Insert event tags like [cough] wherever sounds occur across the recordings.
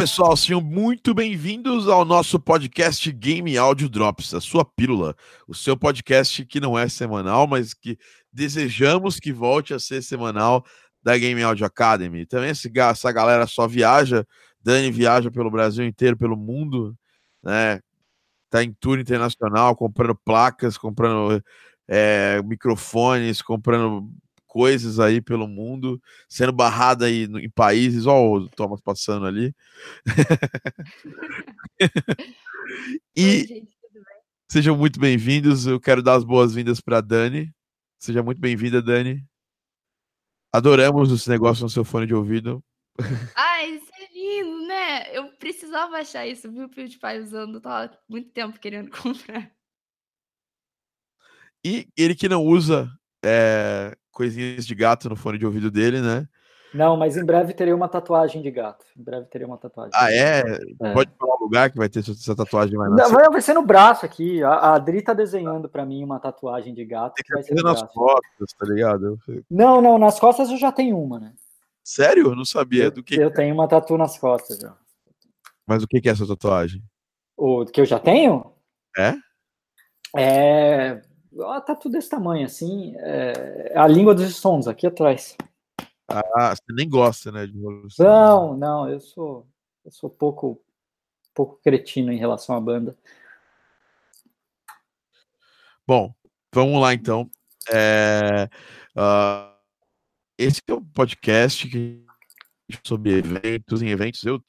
pessoal, sejam muito bem-vindos ao nosso podcast Game Audio Drops, a sua pílula, o seu podcast que não é semanal, mas que desejamos que volte a ser semanal da Game Audio Academy. Também essa galera só viaja, Dani viaja pelo Brasil inteiro, pelo mundo, né? Tá em tour internacional, comprando placas, comprando é, microfones, comprando coisas aí pelo mundo, sendo barrada aí em países, ó, o Thomas passando ali. [laughs] e Oi, gente, sejam muito bem-vindos. Eu quero dar as boas-vindas para Dani. Seja muito bem-vinda, Dani. Adoramos esse negócio no seu fone de ouvido. Ai, isso é lindo, né? Eu precisava achar isso, viu, o PewDiePie usando. Eu tava muito tempo querendo [laughs] comprar. E ele que não usa é, coisinhas de gato no fone de ouvido dele, né? Não, mas em breve terei uma tatuagem de gato. Em breve terei uma tatuagem. Ah, é? é. Pode falar o lugar que vai ter essa tatuagem mais Não, vai ser no braço aqui. A, a Adri tá desenhando para mim uma tatuagem de gato. Tem que vai ser nas braço. costas, tá ligado? Não, não, nas costas eu já tenho uma, né? Sério? Eu não sabia eu, do que. Eu tenho uma tatu nas costas já. Mas o que é essa tatuagem? O que eu já tenho? É? É ela tá tudo desse tamanho, assim. É a língua dos Stones, aqui atrás. Ah, você nem gosta, né? De não, não, eu sou, eu sou pouco, pouco cretino em relação à banda. Bom, vamos lá então. É, uh, esse é o podcast que sobre eventos em eventos. Eu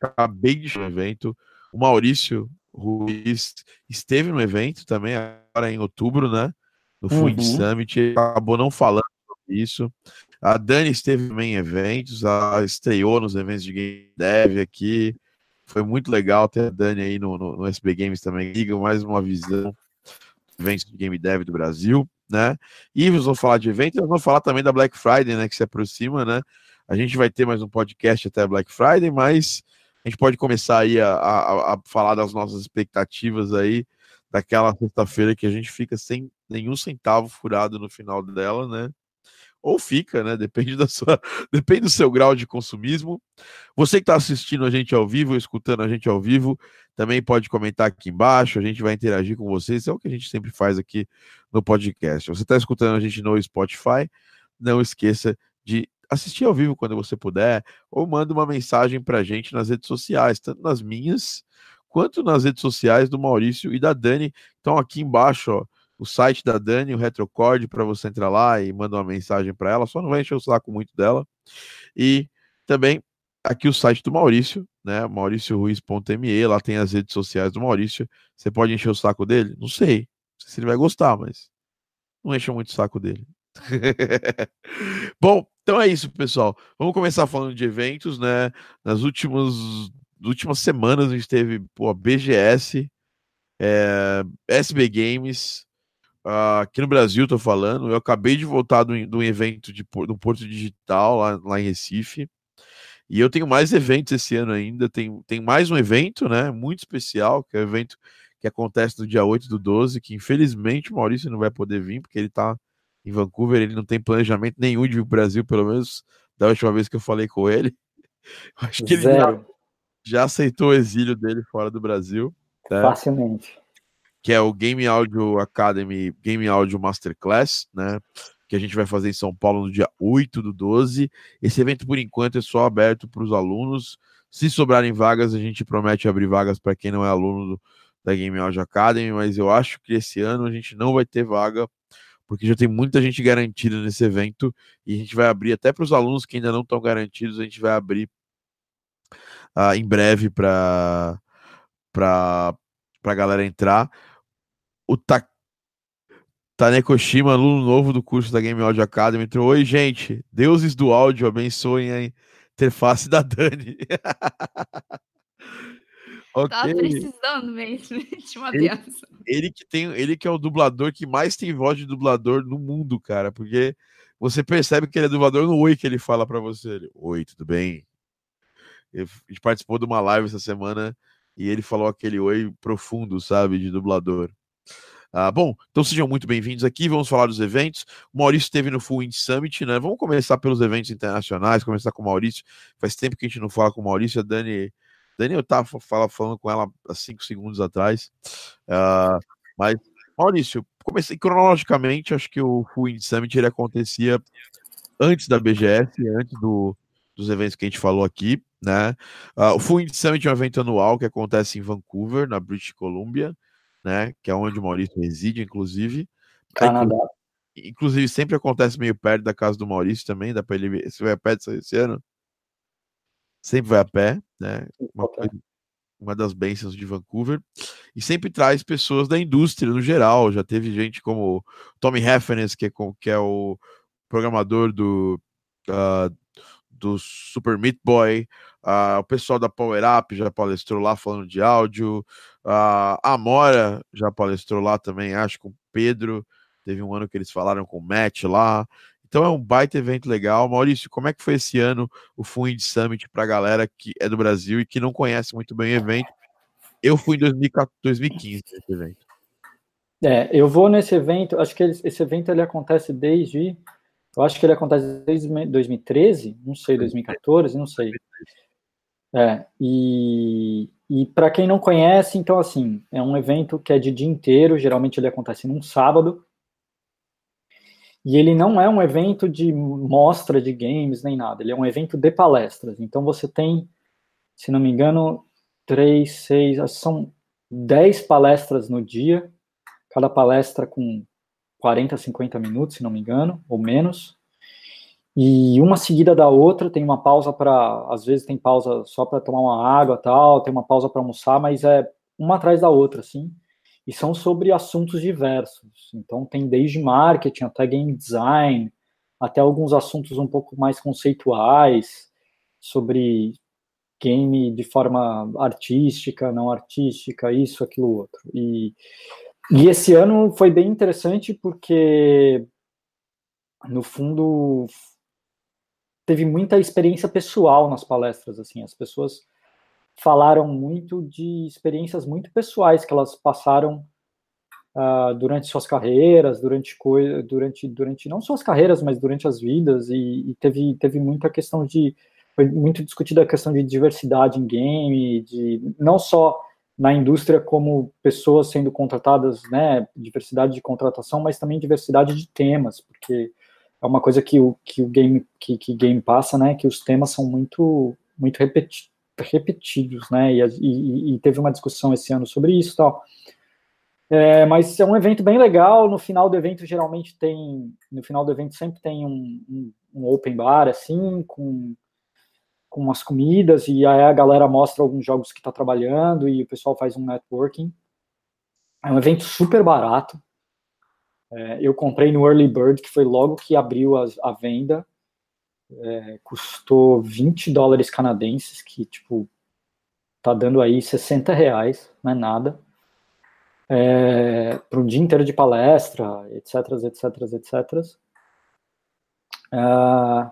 acabei de um evento. O Maurício Ruiz esteve no evento também, agora em outubro, né? No uhum. Food Summit, acabou não falando sobre isso. A Dani esteve também em eventos, a estreou nos eventos de Game Dev aqui. Foi muito legal ter a Dani aí no, no, no SB Games também. Liga mais uma visão eventos de Game Dev do Brasil, né? E vamos falar de eventos, nós vamos falar também da Black Friday, né? Que se aproxima, né? A gente vai ter mais um podcast até Black Friday, mas a gente pode começar aí a, a, a falar das nossas expectativas aí daquela sexta-feira que a gente fica sem nenhum centavo furado no final dela, né? Ou fica, né? Depende da sua, [laughs] depende do seu grau de consumismo. Você que está assistindo a gente ao vivo, escutando a gente ao vivo, também pode comentar aqui embaixo. A gente vai interagir com vocês. É o que a gente sempre faz aqui no podcast. Você está escutando a gente no Spotify? Não esqueça de assistir ao vivo quando você puder, ou manda uma mensagem para a gente nas redes sociais, tanto nas minhas quanto nas redes sociais do Maurício e da Dani. Então, aqui embaixo, ó, o site da Dani, o Retrocord, para você entrar lá e mandar uma mensagem para ela, só não vai encher o saco muito dela. E também aqui o site do Maurício, né? mauricioruiz.me, lá tem as redes sociais do Maurício. Você pode encher o saco dele? Não sei. Não sei se ele vai gostar, mas não encha muito o saco dele. [laughs] Bom, então é isso, pessoal. Vamos começar falando de eventos, né? Nas últimas, últimas semanas a gente teve pô, BGS, é, SB Games, uh, aqui no Brasil, tô falando. Eu acabei de voltar do, do evento de, do Porto Digital lá, lá em Recife. E eu tenho mais eventos esse ano ainda. Tem, tem mais um evento, né? Muito especial, que é o evento que acontece no dia 8 do 12, que infelizmente o Maurício não vai poder vir, porque ele tá em Vancouver, ele não tem planejamento nenhum de vir para o Brasil, pelo menos da última vez que eu falei com ele. [laughs] Acho que Zero. ele já, já, aceitou o exílio dele fora do Brasil. Né? Facilmente. Que é o Game Audio Academy, Game Audio Masterclass, né? Que a gente vai fazer em São Paulo no dia 8 do 12. Esse evento, por enquanto, é só aberto para os alunos. Se sobrarem vagas, a gente promete abrir vagas para quem não é aluno do, da Game Audio Academy, mas eu acho que esse ano a gente não vai ter vaga porque já tem muita gente garantida nesse evento e a gente vai abrir até para os alunos que ainda não estão garantidos, a gente vai abrir uh, em breve para a galera entrar. O Ta Tanekoshima, aluno novo do curso da Game Audio Academy, entrou. Oi, gente, deuses do áudio abençoem a interface da Dani. [laughs] Okay. Tava precisando mesmo [laughs] de uma ele, benção. Ele que, tem, ele que é o dublador que mais tem voz de dublador no mundo, cara, porque você percebe que ele é dublador no oi que ele fala para você. Ele, oi, tudo bem? Ele, a gente participou de uma live essa semana e ele falou aquele oi profundo, sabe, de dublador. Ah, bom, então sejam muito bem-vindos aqui. Vamos falar dos eventos. O Maurício esteve no Full Wind Summit, né? Vamos começar pelos eventos internacionais, começar com o Maurício. Faz tempo que a gente não fala com o Maurício. A Dani, Dani eu estava falando com ela há cinco segundos atrás. Uh, mas, Maurício, comecei cronologicamente, acho que o Full Wind Summit ele acontecia antes da BGS, antes do, dos eventos que a gente falou aqui, né? Uh, o Full Wind Summit é um evento anual que acontece em Vancouver, na British Columbia né? Que é onde o Maurício reside, inclusive. Canadá. Inclusive, sempre acontece meio perto da casa do Maurício também, dá para ele ver. Você vai pé esse ano? Sempre vai a pé, né? Uma, uma das bênçãos de Vancouver. E sempre traz pessoas da indústria no geral. Já teve gente como Tommy Heffernan, que é, que é o programador do, uh, do Super Meat Boy, uh, o pessoal da Power Up já palestrou lá falando de áudio, uh, a Amora já palestrou lá também, acho, com o Pedro, teve um ano que eles falaram com o Matt lá, então é um baita evento legal. Maurício, como é que foi esse ano o Fund Summit para a galera que é do Brasil e que não conhece muito bem o evento? Eu fui em 2015 nesse evento. É, eu vou nesse evento, acho que esse evento ele acontece desde eu acho que ele acontece desde 2013, não sei, 2014, não sei. É, e, e para quem não conhece, então assim, é um evento que é de dia inteiro, geralmente ele acontece num sábado. E ele não é um evento de mostra de games nem nada, ele é um evento de palestras. Então você tem, se não me engano, três, seis, são dez palestras no dia, cada palestra com 40, 50 minutos, se não me engano, ou menos. E uma seguida da outra, tem uma pausa para, às vezes tem pausa só para tomar uma água, tal, tem uma pausa para almoçar, mas é uma atrás da outra, assim. E são sobre assuntos diversos. Então tem desde marketing até game design, até alguns assuntos um pouco mais conceituais sobre game de forma artística, não artística, isso, aquilo, outro. E e esse ano foi bem interessante porque, no fundo, teve muita experiência pessoal nas palestras. Assim, as pessoas falaram muito de experiências muito pessoais que elas passaram uh, durante suas carreiras, durante durante durante não só as carreiras, mas durante as vidas. E, e teve teve muita questão de foi muito discutida a questão de diversidade em game, de não só na indústria como pessoas sendo contratadas, né, diversidade de contratação, mas também diversidade de temas, porque é uma coisa que o, que o game que, que game passa, né, que os temas são muito muito repeti repetidos, né, e, e, e, teve uma discussão esse ano sobre isso, tal. É, mas é um evento bem legal. No final do evento geralmente tem, no final do evento sempre tem um, um, um open bar assim com com umas comidas e aí a galera mostra alguns jogos que está trabalhando e o pessoal faz um networking. É um evento super barato. É, eu comprei no Early Bird, que foi logo que abriu a, a venda. É, custou 20 dólares canadenses, que, tipo, tá dando aí 60 reais, não é nada. É, para um dia inteiro de palestra, etc, etc, etc. Uh,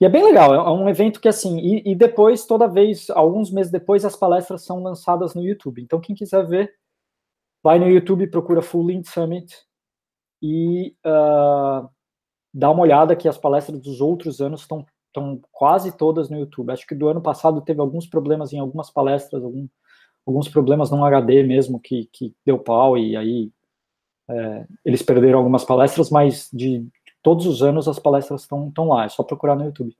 e é bem legal, é um evento que assim, e, e, depois, toda vez, alguns meses depois, as palestras são lançadas no YouTube. Então, quem quiser ver, vai no YouTube, procura Full Link Summit e uh, dá uma olhada que as palestras dos outros anos estão estão quase todas no YouTube. Acho que do ano passado teve alguns problemas em algumas palestras, algum, alguns problemas no HD mesmo que, que deu pau e aí é, eles perderam algumas palestras, mas de todos os anos as palestras estão lá, é só procurar no YouTube.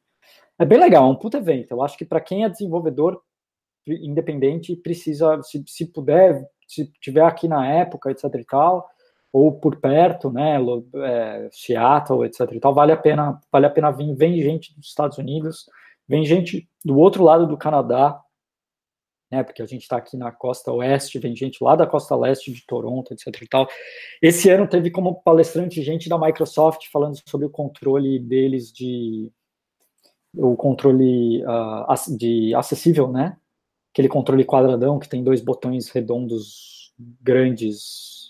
É bem legal, é um puta evento. Eu acho que para quem é desenvolvedor independente, precisa, se, se puder, se tiver aqui na época, etc e tal, ou por perto, né, é, Seattle, etc e tal, vale a pena, vale a pena vir. Vem gente dos Estados Unidos, vem gente do outro lado do Canadá, né, porque a gente está aqui na costa oeste, vem gente lá da costa leste de Toronto, etc e tal. Esse ano teve como palestrante gente da Microsoft falando sobre o controle deles de o controle uh, de acessível, né? Aquele controle quadradão que tem dois botões redondos grandes,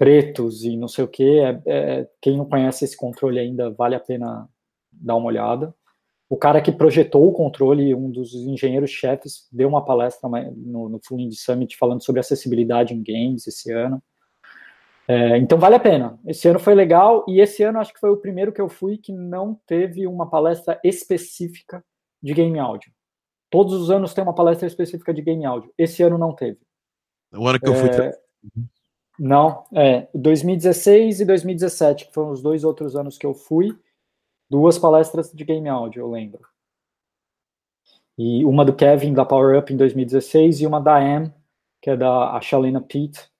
pretos e não sei o que. É, é, quem não conhece esse controle ainda vale a pena dar uma olhada o cara que projetou o controle, um dos engenheiros-chefes, deu uma palestra no, no Fluid Summit falando sobre acessibilidade em games esse ano. É, então vale a pena. Esse ano foi legal e esse ano acho que foi o primeiro que eu fui que não teve uma palestra específica de game áudio. Todos os anos tem uma palestra específica de game áudio. Esse ano não teve. O ano que eu fui. Não, é 2016 e 2017, que foram os dois outros anos que eu fui, duas palestras de game áudio, eu lembro. E uma do Kevin da Power Up em 2016 e uma da Am, que é da a Pete,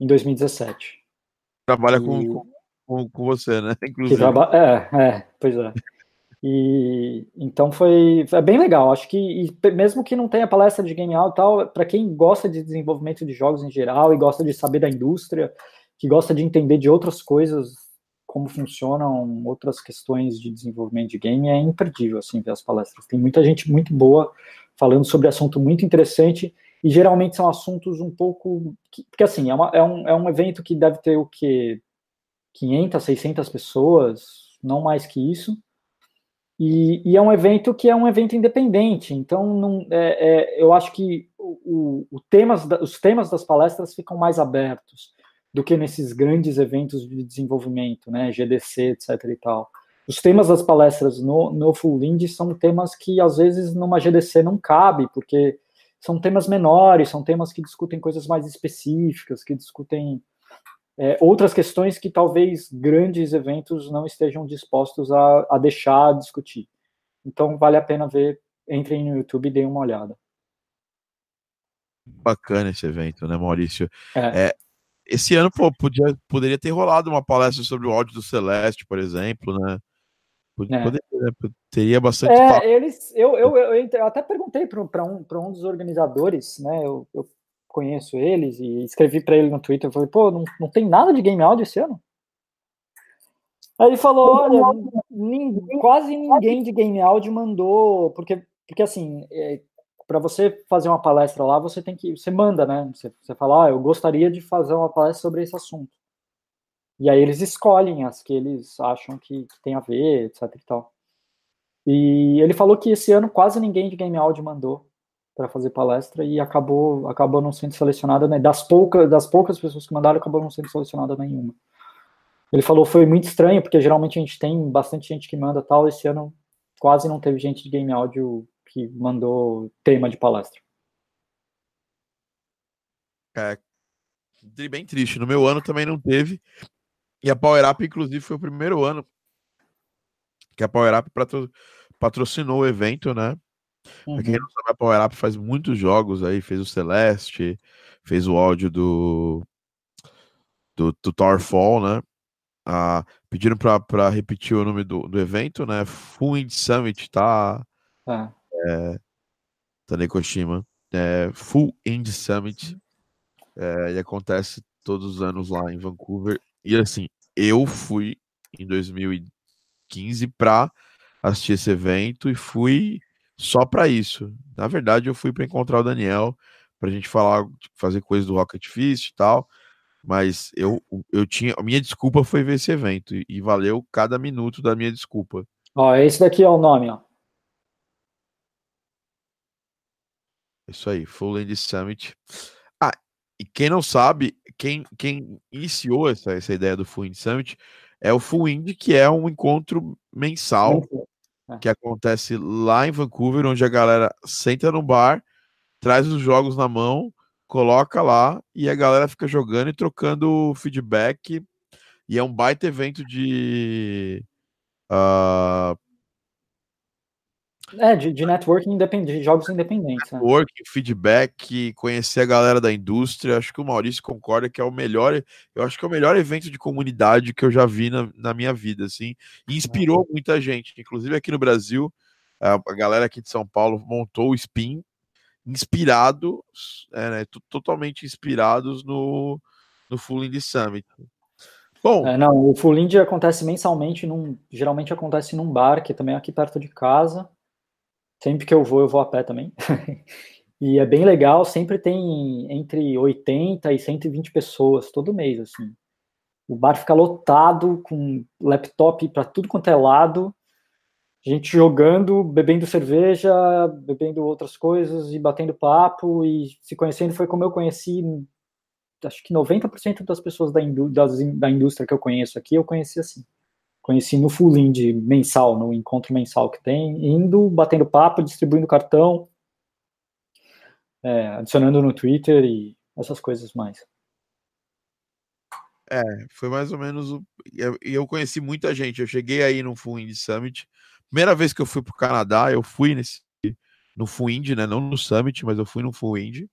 em 2017. Trabalha e... com, com, com, você, né? Inclusive. Traba... É, é, pois é. E então foi é bem legal. Acho que e, mesmo que não tenha palestra de game out tal, para quem gosta de desenvolvimento de jogos em geral e gosta de saber da indústria, que gosta de entender de outras coisas, como funcionam outras questões de desenvolvimento de game, é imperdível assim ver as palestras. Tem muita gente muito boa falando sobre assunto muito interessante e geralmente são assuntos um pouco porque assim é, uma, é, um, é um evento que deve ter o que 500, 600 pessoas, não mais que isso e, e, é um evento que é um evento independente, então não, é, é, eu acho que o, o temas, os temas das palestras ficam mais abertos do que nesses grandes eventos de desenvolvimento, né, GDC, etc. e tal. Os temas das palestras no, no Full Indie são temas que às vezes numa GDC não cabe, porque são temas menores, são temas que discutem coisas mais específicas, que discutem é, outras questões que talvez grandes eventos não estejam dispostos a, a deixar discutir. Então vale a pena ver, entrem no YouTube e deem uma olhada. Bacana esse evento, né, Maurício? É. É, esse ano pô, podia, poderia ter rolado uma palestra sobre o áudio do Celeste, por exemplo, né? É. Poderia, né? teria bastante. É, eles, eu, eu, eu, eu, até perguntei para um, um dos organizadores, né? Eu, eu conheço eles e escrevi para ele no Twitter, eu falei, pô, não, não tem nada de game áudio esse ano? Aí ele falou, olha, ninguém, quase ninguém de game áudio mandou, porque, porque assim, é, para você fazer uma palestra lá, você tem que, você manda, né? Você, você fala, ah, eu gostaria de fazer uma palestra sobre esse assunto. E aí eles escolhem as que eles acham que, que tem a ver, etc e tal. E ele falou que esse ano quase ninguém de game áudio mandou para fazer palestra e acabou acabou não sendo selecionada, né? Das poucas das poucas pessoas que mandaram, acabou não sendo selecionada nenhuma. Ele falou foi muito estranho porque geralmente a gente tem bastante gente que manda tal, esse ano quase não teve gente de game áudio que mandou tema de palestra. É, bem triste. No meu ano também não teve. E a Power Up, inclusive, foi o primeiro ano que a Power Up patrocinou o evento, né? Uhum. Pra quem não sabe, a Power Up faz muitos jogos aí, fez o Celeste, fez o áudio do, do, do né? Ah, pediram pra, pra repetir o nome do, do evento, né? Full Indie Summit, tá? Ah. É, Tanekoshima. É, Full Indie Summit. É, e acontece todos os anos lá em Vancouver. E assim, eu fui em 2015 pra assistir esse evento e fui só para isso. Na verdade, eu fui para encontrar o Daniel, para a gente falar, fazer coisas do Rocket Fist e tal. Mas eu, eu tinha. A minha desculpa foi ver esse evento. E, e valeu cada minuto da minha desculpa. Ó, esse daqui é o nome, ó. Isso aí, Full End Summit. Ah, e quem não sabe, quem, quem iniciou essa, essa ideia do Full End Summit é o Full End, que é um encontro mensal é. que acontece lá em Vancouver, onde a galera senta no bar, traz os jogos na mão, coloca lá e a galera fica jogando e trocando feedback. E é um baita evento de uh, é, de, de networking independente, de jogos independentes. Né? Networking, né? feedback, conhecer a galera da indústria. Acho que o Maurício concorda que é o melhor. Eu acho que é o melhor evento de comunidade que eu já vi na, na minha vida, assim. E inspirou é. muita gente. Inclusive aqui no Brasil, a, a, galera aqui de São Paulo montou o Spin, inspirado, é, né, totalmente inspirados no, no Full Indie Summit. Bom, é, não, o Full Indie acontece mensalmente, num, geralmente acontece num bar, que também é aqui perto de casa. Sempre que eu vou, eu vou a pé também. [laughs] e é bem legal, sempre tem entre 80 e 120 pessoas todo mês, assim. O bar fica lotado com laptop para tudo quanto é lado, gente jogando, bebendo cerveja, bebendo outras coisas e batendo papo e se conhecendo foi como eu conheci acho que 90% das pessoas da, indú das, da indústria que eu conheço aqui, eu conheci assim. Conheci no full indie mensal, no encontro mensal que tem, indo, batendo papo, distribuindo cartão, é, adicionando no Twitter e essas coisas mais. É, foi mais ou menos. O... E eu conheci muita gente. Eu cheguei aí no Full Indie Summit. Primeira vez que eu fui para o Canadá, eu fui nesse no Full Indie, né? Não no Summit, mas eu fui no Full Indie.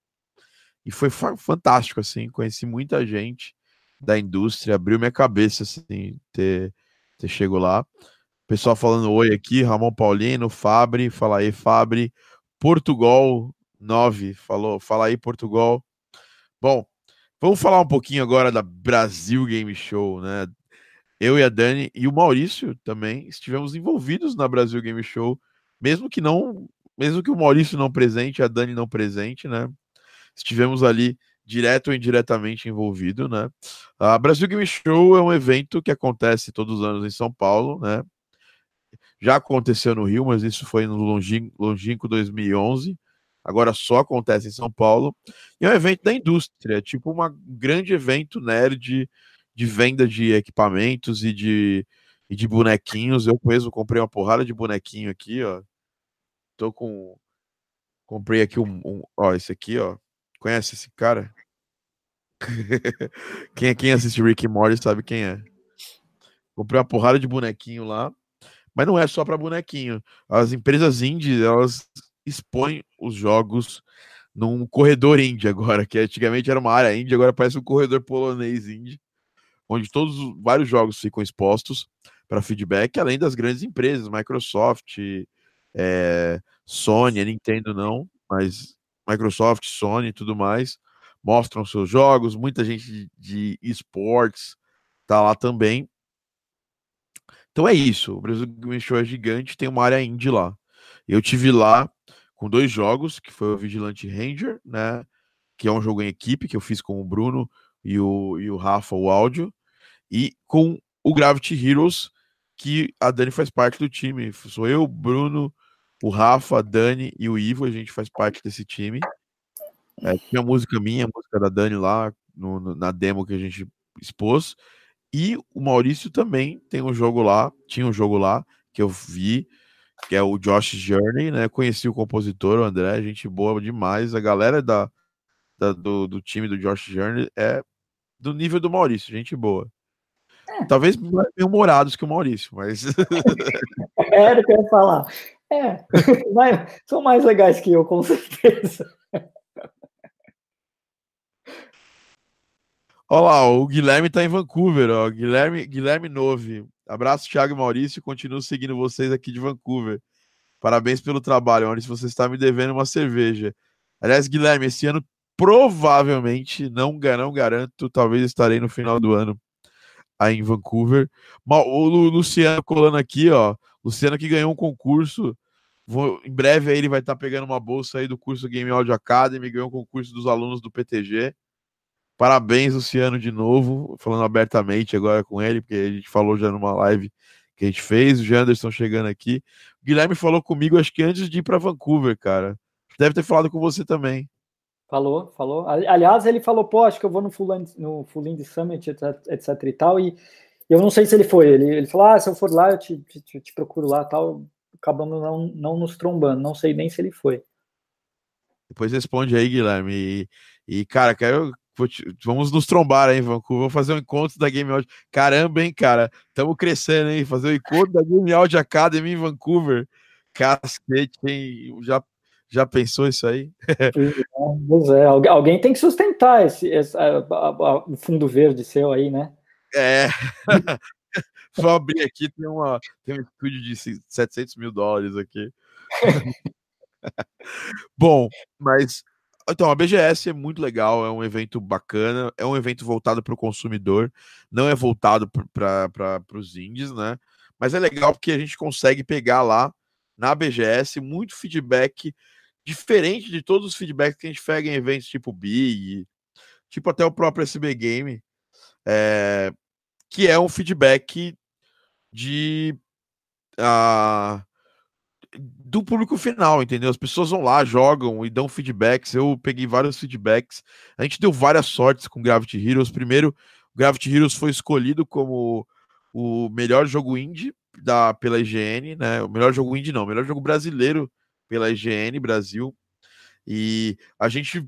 E foi fantástico, assim. Conheci muita gente da indústria, abriu minha cabeça, assim, ter, ter chego lá. Pessoal falando oi aqui, Ramon Paulino, Fabri, fala aí, Fabri. Portugal 9, falou, fala aí, Portugal. Bom, Vamos falar um pouquinho agora da Brasil Game Show, né? Eu e a Dani e o Maurício também estivemos envolvidos na Brasil Game Show, mesmo que não, mesmo que o Maurício não presente, a Dani não presente, né? Estivemos ali direto ou indiretamente envolvido, né? A Brasil Game Show é um evento que acontece todos os anos em São Paulo, né? Já aconteceu no Rio, mas isso foi no longínquo 2011 agora só acontece em São Paulo, e é um evento da indústria, tipo um grande evento nerd de venda de equipamentos e de, e de bonequinhos. Eu mesmo comprei uma porrada de bonequinho aqui, ó. Tô com. Comprei aqui um. um ó, esse aqui, ó. Conhece esse cara? [laughs] quem, quem assiste Rick e Morty sabe quem é. Comprei uma porrada de bonequinho lá. Mas não é só para bonequinho. As empresas indies, elas expõe os jogos num corredor indie agora, que antigamente era uma área indie, agora parece um corredor polonês indie, onde todos vários jogos ficam expostos para feedback, além das grandes empresas, Microsoft, é, Sony, Nintendo não, mas Microsoft, Sony e tudo mais, mostram seus jogos, muita gente de esportes tá lá também. Então é isso, o Brasil Game Show é gigante, tem uma área indie lá. Eu tive lá com dois jogos, que foi o Vigilante Ranger, né? Que é um jogo em equipe que eu fiz com o Bruno e o, e o Rafa, o áudio, e com o Gravity Heroes, que a Dani faz parte do time. Sou eu, Bruno, o Rafa, a Dani e o Ivo, a gente faz parte desse time. É, tinha música minha, música da Dani lá no, no, na demo que a gente expôs. E o Maurício também tem um jogo lá, tinha um jogo lá que eu vi que é o Josh Journey, né? Conheci o compositor, o André, gente boa demais. A galera da, da do, do, time do Josh Journey é do nível do Maurício, gente boa. É. Talvez mais humorados que o Maurício, mas. [laughs] Era o que eu ia falar. É, [laughs] mas são mais legais que eu, com [laughs] certeza. Olha lá, o Guilherme tá em Vancouver, ó. Guilherme, Guilherme Nove. Abraço, Thiago e Maurício. Continuo seguindo vocês aqui de Vancouver. Parabéns pelo trabalho, Maurício. Você está me devendo uma cerveja. Aliás, Guilherme, esse ano provavelmente, não, não garanto, talvez estarei no final do ano aí em Vancouver. O Luciano colando aqui, ó. Luciano que ganhou um concurso. Vou, em breve aí ele vai estar pegando uma bolsa aí do curso Game Audio Academy, ganhou um concurso dos alunos do PTG. Parabéns, Luciano, de novo, falando abertamente agora com ele, porque a gente falou já numa live que a gente fez. O Janderson chegando aqui. O Guilherme falou comigo, acho que antes de ir para Vancouver, cara. Deve ter falado com você também. Falou, falou. Aliás, ele falou, pô, acho que eu vou no Full, no Indie Summit, etc, etc e tal. E eu não sei se ele foi. Ele, ele falou, ah, se eu for lá, eu te, te, te procuro lá tal. Acabamos não, não nos trombando. Não sei nem se ele foi. Depois responde aí, Guilherme. E, e cara, quero Vamos nos trombar aí, Vancouver. Vamos fazer um encontro da Game Audio. Caramba, hein, cara? Estamos crescendo, hein? Fazer o um encontro da Game Audio Academy em Vancouver. Cacete, hein? Já, já pensou isso aí? [laughs] Pois é, alguém tem que sustentar esse, esse a, a, a, o fundo verde seu aí, né? É. [laughs] Vou abrir aqui, tem, uma, tem um estúdio de 700 mil dólares aqui. [laughs] Bom, mas então, a BGS é muito legal, é um evento bacana, é um evento voltado para o consumidor, não é voltado para os indies, né? Mas é legal porque a gente consegue pegar lá na BGS muito feedback diferente de todos os feedbacks que a gente pega em eventos tipo Big, tipo até o próprio SB Game, é, que é um feedback de. Uh, do público final, entendeu? As pessoas vão lá, jogam e dão feedbacks. Eu peguei vários feedbacks. A gente deu várias sortes com Gravity Heroes. Primeiro, Gravity Heroes foi escolhido como o melhor jogo indie da, pela IGN, né? O melhor jogo indie não, o melhor jogo brasileiro pela IGN Brasil. E a gente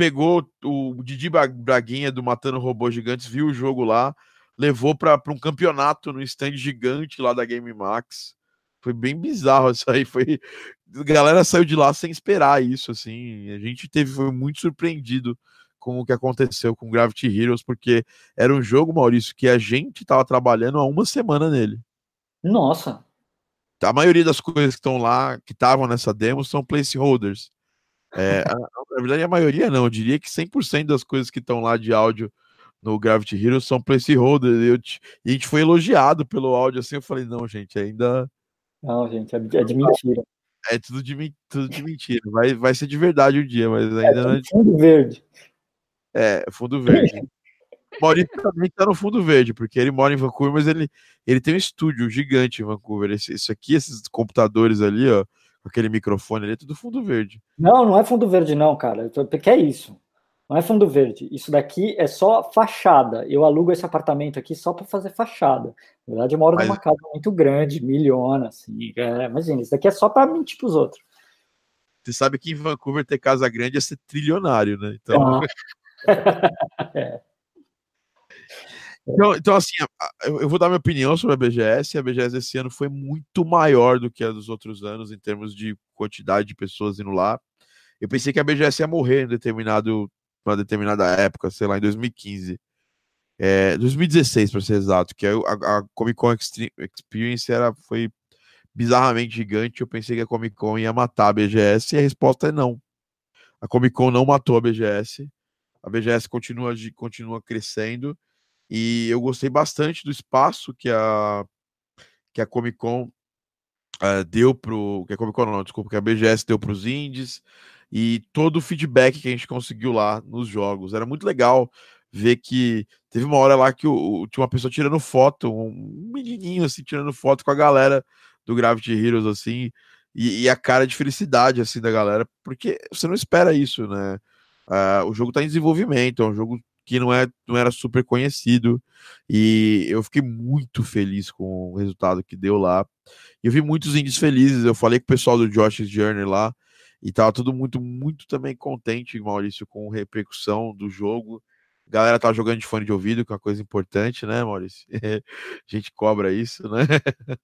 pegou o Didi Braguinha do Matando Robôs Gigantes, viu o jogo lá, levou para um campeonato no stand gigante lá da Game Max. Foi bem bizarro isso aí. Foi... A galera saiu de lá sem esperar isso, assim. A gente teve, foi muito surpreendido com o que aconteceu com Gravity Heroes, porque era um jogo, Maurício, que a gente estava trabalhando há uma semana nele. Nossa! A maioria das coisas que estão lá, que estavam nessa demo, são placeholders. É, na verdade, a maioria não. Eu diria que 100% das coisas que estão lá de áudio no Gravity Heroes são placeholders. Eu, e a gente foi elogiado pelo áudio assim. Eu falei, não, gente, ainda. Não, gente, é, é de mentira. É tudo de, tudo de mentira. Vai, vai ser de verdade um dia, mas é, ainda é, não é. Fundo verde. É, fundo verde. Maurício também tá no fundo verde, porque ele mora em Vancouver, mas ele, ele tem um estúdio gigante em Vancouver. Esse, isso aqui, esses computadores ali, ó, aquele microfone ali, é tudo fundo verde. Não, não é fundo verde, não, cara. O que é isso? Não é fundo verde. Isso daqui é só fachada. Eu alugo esse apartamento aqui só para fazer fachada. Na verdade, eu moro Mas... numa casa muito grande, milhona, assim. É, imagina, isso daqui é só para mentir pros outros. Você sabe que em Vancouver ter casa grande é ser trilionário, né? Então. Ah. [laughs] [laughs] é. Então, então, assim, eu vou dar minha opinião sobre a BGS. A BGS esse ano foi muito maior do que a dos outros anos em termos de quantidade de pessoas indo lá. Eu pensei que a BGS ia morrer em determinado, uma determinada época, sei lá, em 2015. É, 2016, para ser exato, que a, a, Comic Con Experience era, foi bizarramente gigante. Eu pensei que a Comic Con ia matar a BGS e a resposta é não. A Comic Con não matou a BGS. A BGS continua, continua crescendo e eu gostei bastante do espaço que a, que a Comic Con uh, deu pro. Que a Comic Con não, desculpa, que a BGS deu para os indies e todo o feedback que a gente conseguiu lá nos jogos. Era muito legal ver que teve uma hora lá que o, tinha uma pessoa tirando foto, um menininho assim, tirando foto com a galera do Gravity Heroes, assim, e, e a cara de felicidade, assim, da galera, porque você não espera isso, né? Uh, o jogo está em desenvolvimento, é um jogo que não, é, não era super conhecido. E eu fiquei muito feliz com o resultado que deu lá. Eu vi muitos indies felizes. Eu falei com o pessoal do Josh's Journey lá. E tava todo muito, muito também contente, Maurício, com a repercussão do jogo. A galera tava jogando de fone de ouvido, que é uma coisa importante, né, Maurício? [laughs] a gente cobra isso, né? [laughs]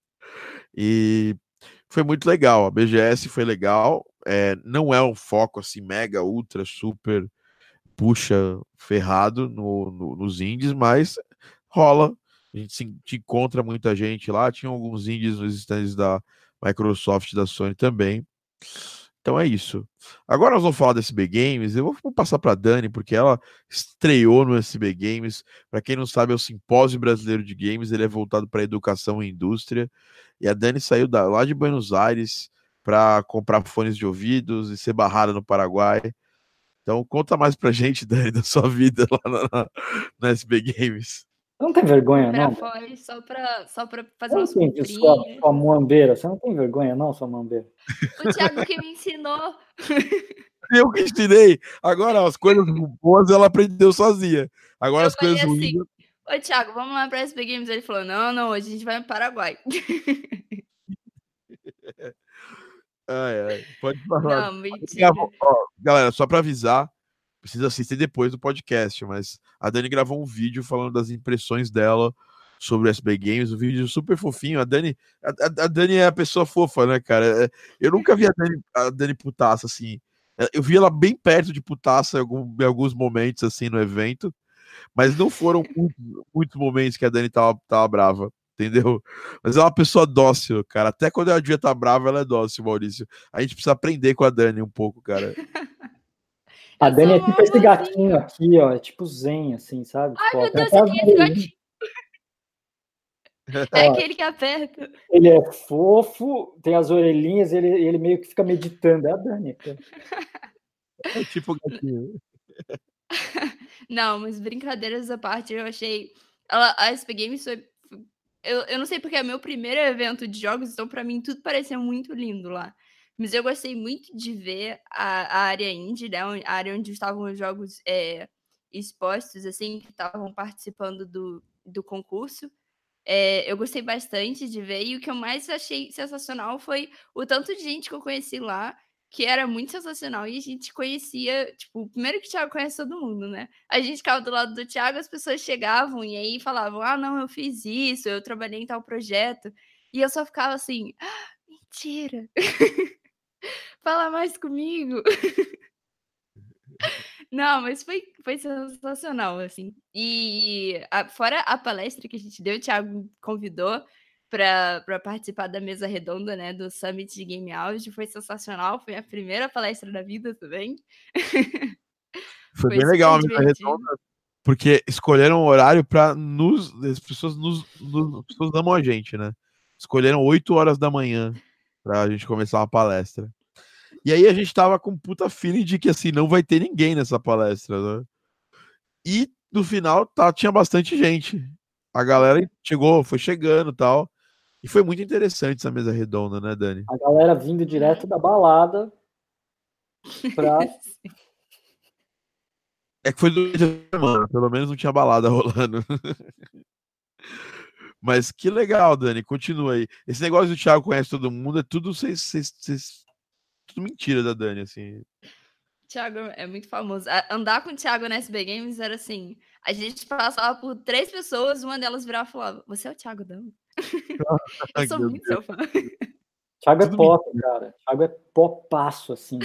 e foi muito legal. A BGS foi legal. É, não é um foco assim, mega, ultra, super puxa ferrado no, no, nos indies, mas rola. A gente se, encontra muita gente lá. Tinha alguns indies nos stands da Microsoft da Sony também. Então é isso. Agora nós vamos falar da SB Games. Eu vou passar para Dani, porque ela estreou no SB Games. Para quem não sabe, é o Simpósio Brasileiro de Games. Ele é voltado para educação e indústria. E a Dani saiu da, lá de Buenos Aires para comprar fones de ouvidos e ser barrada no Paraguai. Então conta mais pra gente, Dani, da sua vida lá na, na, na SB Games. Não tem vergonha, não? Fora, só para só pra fazer umas comprinhas. Sua, sua muambeira, você não tem vergonha, não, sua muambeira? O Thiago que me ensinou. [laughs] Eu que ensinei. Agora, as coisas boas ela aprendeu sozinha. Agora, eu as coisas assim, ruins. Oi, Thiago, vamos lá para SB Games? Ele falou: não, não, hoje a gente vai no Paraguai. [laughs] Ai, ai. Pode [laughs] falar. Não, mentira. Ó, galera, só para avisar, precisa assistir depois do podcast, mas a Dani gravou um vídeo falando das impressões dela sobre o SB Games, um vídeo super fofinho. A Dani, a, a Dani é a pessoa fofa, né, cara? É, eu nunca vi a Dani, a Dani putaça assim. É, eu vi ela bem perto de putaça em alguns momentos, assim, no evento, mas não foram muitos, muitos momentos que a Dani tava, tava brava entendeu? Mas é uma pessoa dócil, cara. Até quando a Dia tá brava, ela é dócil, Maurício. A gente precisa aprender com a Dani um pouco, cara. [laughs] a Dani é tipo esse gatinho aqui, ó. É tipo zen, assim, sabe? Ai, Pô, meu Deus, aqui é gatinho. [laughs] É aquele que aperta. Ele é fofo, tem as orelhinhas, ele, ele meio que fica meditando. É a Dani. Cara. [laughs] É tipo gatinho. Não, mas brincadeiras à parte, eu achei. Ela, a SP Games foi eu, eu não sei porque é meu primeiro evento de jogos, então para mim tudo parecia muito lindo lá. Mas eu gostei muito de ver a, a área indie, né? A área onde estavam os jogos é, expostos, assim, que estavam participando do, do concurso. É, eu gostei bastante de ver, e o que eu mais achei sensacional foi o tanto de gente que eu conheci lá, que era muito sensacional, e a gente conhecia, tipo, primeiro que o Thiago conhece todo mundo, né? A gente ficava do lado do Thiago, as pessoas chegavam e aí falavam, ah, não, eu fiz isso, eu trabalhei em tal projeto, e eu só ficava assim, ah, mentira! [laughs] Fala mais comigo! [laughs] Não, mas foi, foi sensacional, assim. E a, fora a palestra que a gente deu, o Thiago convidou para participar da mesa redonda, né, do Summit de Game Audio. Foi sensacional, foi a primeira palestra da vida também. [laughs] Foi, foi bem legal a mesa redonda, porque escolheram o horário para nos as pessoas nos, nos as pessoas amam a gente, né? Escolheram 8 horas da manhã para a gente começar uma palestra. E aí a gente tava com puta feeling de que assim, não vai ter ninguém nessa palestra, né? E no final tá, tinha bastante gente. A galera chegou, foi chegando tal. E foi muito interessante essa mesa redonda, né, Dani? A galera vindo direto da balada pra. [laughs] É que foi durante a semana, pelo menos não tinha balada [laughs] rolando. Mas que legal, Dani, continua aí. Esse negócio do Thiago conhece todo mundo, é tudo vocês tudo mentira da Dani, assim. Thiago é muito famoso. Andar com o Thiago na SB Games era assim: a gente passava por três pessoas, uma delas virava e falava: Você é o Thiago Dama? Eu sou muito seu fã. Thiago é pop, cara. Thiago é popaço, assim.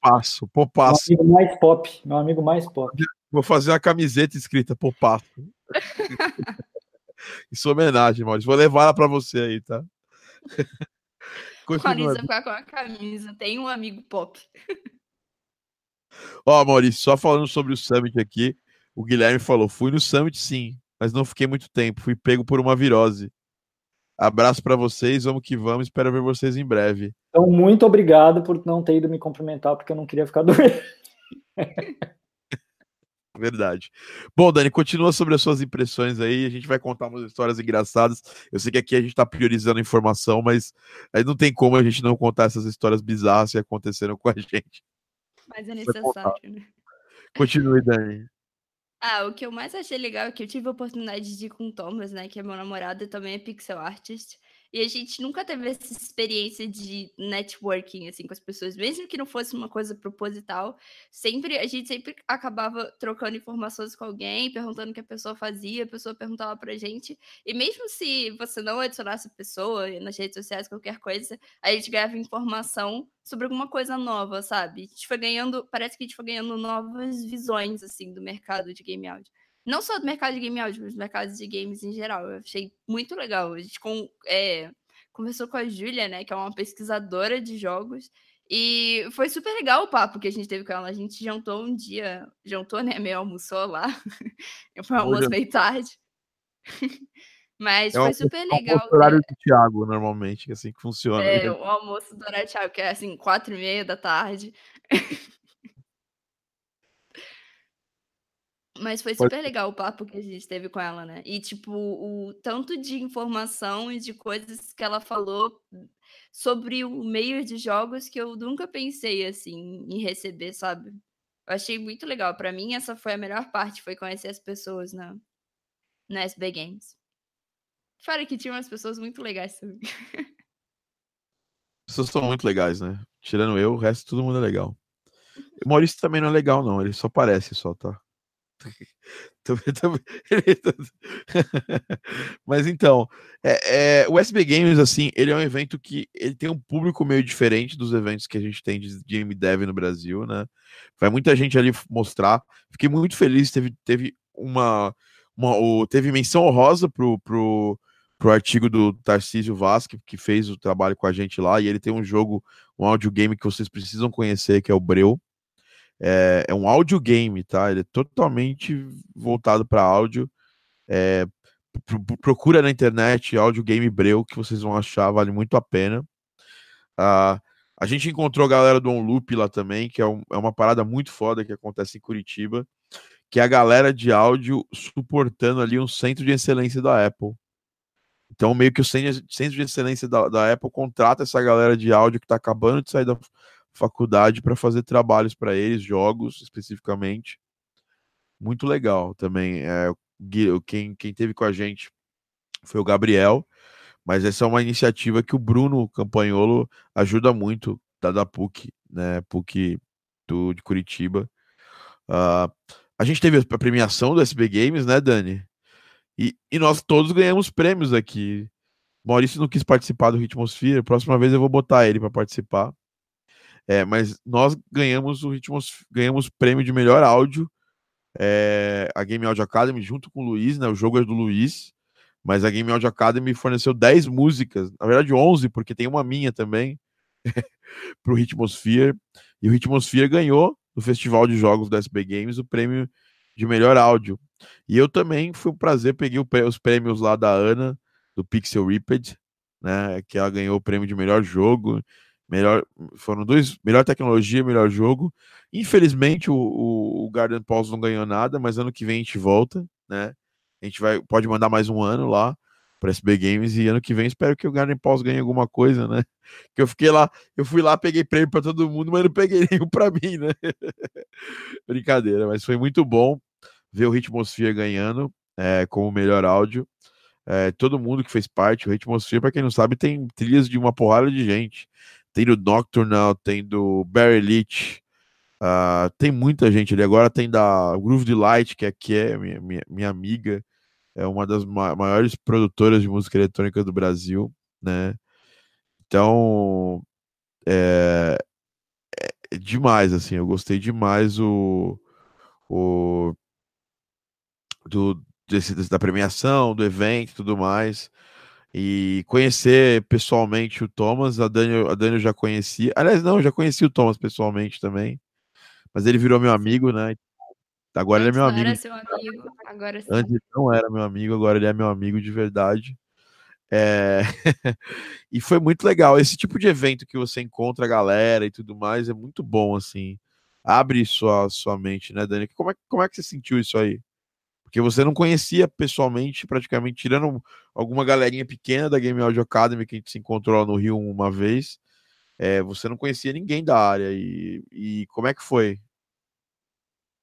Popaço, popaço. Meu amigo mais pop. Meu amigo mais pop. Vou fazer uma camiseta escrita popaço. [laughs] Isso é homenagem, Maurício. Vou levar ela pra você aí, tá? [laughs] Maurício ficar com a camisa. Tem um amigo pop. Ó, Maurício, só falando sobre o Summit aqui, o Guilherme falou: fui no Summit sim, mas não fiquei muito tempo, fui pego por uma virose. Abraço para vocês, vamos que vamos, espero ver vocês em breve. Então, muito obrigado por não ter ido me cumprimentar, porque eu não queria ficar [laughs] doente. Verdade. Bom, Dani, continua sobre as suas impressões aí. A gente vai contar umas histórias engraçadas. Eu sei que aqui a gente está priorizando informação, mas aí não tem como a gente não contar essas histórias bizarras que aconteceram com a gente. Mas é necessário, né? Continue, Dani. Ah, o que eu mais achei legal é que eu tive a oportunidade de ir com o Thomas, né? Que é meu namorado e também é pixel artist. E a gente nunca teve essa experiência de networking, assim, com as pessoas, mesmo que não fosse uma coisa proposital, sempre, a gente sempre acabava trocando informações com alguém, perguntando o que a pessoa fazia, a pessoa perguntava pra gente, e mesmo se você não adicionasse a pessoa nas redes sociais, qualquer coisa, a gente ganhava informação sobre alguma coisa nova, sabe? A gente foi ganhando, parece que a gente foi ganhando novas visões, assim, do mercado de game audio não só do mercado de game audio, mas do mercado de games em geral. Eu achei muito legal. A gente com, é, conversou com a Júlia, né, que é uma pesquisadora de jogos, e foi super legal o papo que a gente teve com ela. A gente jantou um dia, jantou, né, meio almoçou lá. [laughs] Foi um almoço meio tarde. [laughs] Mas é foi super legal. É o horário do Thiago, normalmente, assim que funciona. É, o almoço do horário do Thiago, que é assim, quatro e meia da tarde. [laughs] Mas foi super legal o papo que a gente teve com ela, né? E, tipo, o tanto de informação e de coisas que ela falou sobre o meio de jogos que eu nunca pensei, assim, em receber, sabe? Eu achei muito legal. Para mim, essa foi a melhor parte, foi conhecer as pessoas na, na SB Games. Fora que tinha umas pessoas muito legais também. As [laughs] pessoas são muito legais, né? Tirando eu, o resto todo mundo é legal. O Maurício também não é legal, não. Ele só parece só, tá? [laughs] [laughs] [laughs] Mas então, é, é, o SB Games, assim, ele é um evento que ele tem um público meio diferente dos eventos que a gente tem de game dev no Brasil, né? Vai muita gente ali mostrar. Fiquei muito feliz, teve, teve uma, uma teve menção honrosa pro, pro, pro artigo do Tarcísio Vasque, que fez o trabalho com a gente lá, e ele tem um jogo, um audio game que vocês precisam conhecer, que é o Breu. É, é um áudio game, tá? Ele é totalmente voltado para áudio. É, procura na internet áudio game Breu que vocês vão achar, vale muito a pena. Ah, a gente encontrou a galera do OnLoop lá também, que é, um, é uma parada muito foda que acontece em Curitiba, que é a galera de áudio suportando ali um centro de excelência da Apple. Então, meio que o centro de excelência da, da Apple contrata essa galera de áudio que está acabando de sair da faculdade para fazer trabalhos para eles, jogos especificamente. Muito legal também. É, quem, quem teve com a gente foi o Gabriel, mas essa é uma iniciativa que o Bruno Campanholo ajuda muito, da, da PUC, né? PUC do, de Curitiba. Uh, a gente teve a premiação do SB Games, né, Dani? E, e nós todos ganhamos prêmios aqui. Maurício não quis participar do Ritmosphere, próxima vez eu vou botar ele para participar. É, mas nós ganhamos o Ritmos, ganhamos prêmio de melhor áudio, é, a Game Audio Academy junto com o Luiz, né? O jogo é do Luiz, mas a Game Audio Academy forneceu 10 músicas, na verdade 11, porque tem uma minha também, [laughs] para o Ritmosphere. E o Ritmosphere ganhou no Festival de Jogos da SB Games o prêmio de melhor áudio. E eu também foi um prazer, peguei os prêmios lá da Ana, do Pixel Ripped, né? Que ela ganhou o prêmio de melhor jogo Melhor, foram dois, melhor tecnologia, melhor jogo. Infelizmente o, o, Garden Pulse não ganhou nada, mas ano que vem a gente volta, né? A gente vai, pode mandar mais um ano lá para SB Games e ano que vem espero que o Garden Pulse ganhe alguma coisa, né? [laughs] Que eu fiquei lá, eu fui lá, peguei prêmio para todo mundo, mas não peguei [laughs] nenhum para mim, né? [laughs] Brincadeira, mas foi muito bom ver o Ritmosphere ganhando é, como melhor áudio. É, todo mundo que fez parte, o Ritmosphere, para quem não sabe, tem trilhas de uma porrada de gente tem do Nocturnal, tem do Barry Leach, uh, tem muita gente ali. Agora tem da Groove Delight, que aqui é minha, minha, minha amiga, é uma das ma maiores produtoras de música eletrônica do Brasil, né? Então, é, é demais, assim, eu gostei demais o, o do, desse, da premiação, do evento e tudo mais e conhecer pessoalmente o Thomas. A Dani, a Dani eu já conhecia. Aliás, não, eu já conheci o Thomas pessoalmente também. Mas ele virou meu amigo, né? Agora Antes ele é meu amigo. Era seu amigo, agora sim. Antes não era meu amigo, agora ele é meu amigo de verdade. É... [laughs] e foi muito legal. Esse tipo de evento que você encontra a galera e tudo mais é muito bom, assim. Abre sua, sua mente, né, Dani? Como é, como é que você sentiu isso aí? Porque você não conhecia pessoalmente, praticamente, tirando alguma galerinha pequena da Game Audio Academy que a gente se encontrou lá no Rio uma vez, é, você não conhecia ninguém da área. E, e como é que foi?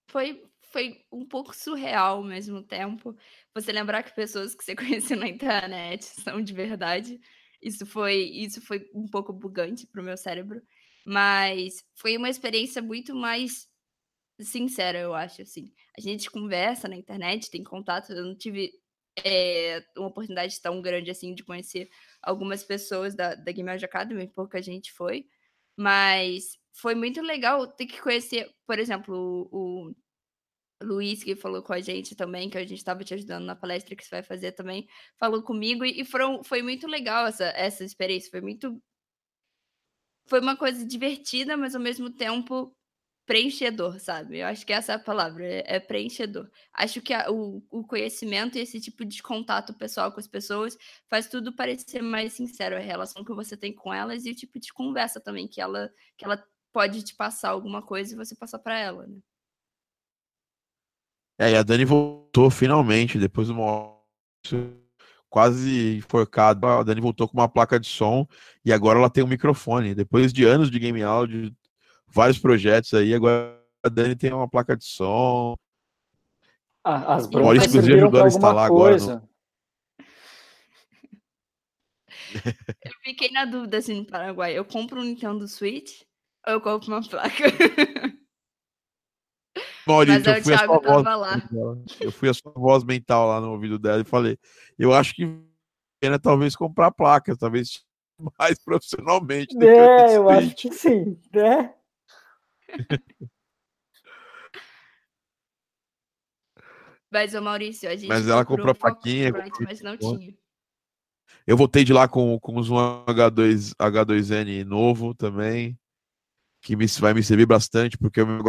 Foi, foi um pouco surreal ao mesmo tempo. Você lembrar que pessoas que você [laughs] conheceu na internet são de verdade. Isso foi, isso foi um pouco bugante para o meu cérebro. Mas foi uma experiência muito mais sincera, eu acho, assim. A gente conversa na internet, tem contato, eu não tive é, uma oportunidade tão grande assim de conhecer algumas pessoas da, da Game Audio Academy, pouca gente foi, mas foi muito legal ter que conhecer, por exemplo, o, o Luiz, que falou com a gente também, que a gente estava te ajudando na palestra que você vai fazer também, falou comigo, e, e foram, foi muito legal essa, essa experiência, foi muito. Foi uma coisa divertida, mas ao mesmo tempo preenchedor, sabe? Eu acho que essa é a palavra, é, é preenchedor. Acho que a, o, o conhecimento e esse tipo de contato pessoal com as pessoas faz tudo parecer mais sincero, a relação que você tem com elas e o tipo de conversa também que ela, que ela pode te passar alguma coisa e você passar para ela, né? É, e a Dani voltou finalmente, depois de uma quase enforcado. A Dani voltou com uma placa de som e agora ela tem um microfone. Depois de anos de game áudio, vários projetos aí. Agora a Dani tem uma placa de som. Ah, as broncas Maurício, inclusive, ajudou a instalar coisa. agora. No... [laughs] eu fiquei na dúvida assim no Paraguai. Eu compro um Nintendo Switch ou eu compro uma placa? [laughs] Maurício, eu fui, a sua voz, eu fui a sua voz mental lá no ouvido dela e falei: eu acho que pena talvez comprar placa, talvez [laughs] mais profissionalmente. É, eu acho que sim, né? Mas, ô Maurício, a gente. Mas ela comprou a plaquinha. Mas não tinha. Eu voltei de lá com, com um H2, H2N novo também, que me, vai me servir bastante, porque o, meu,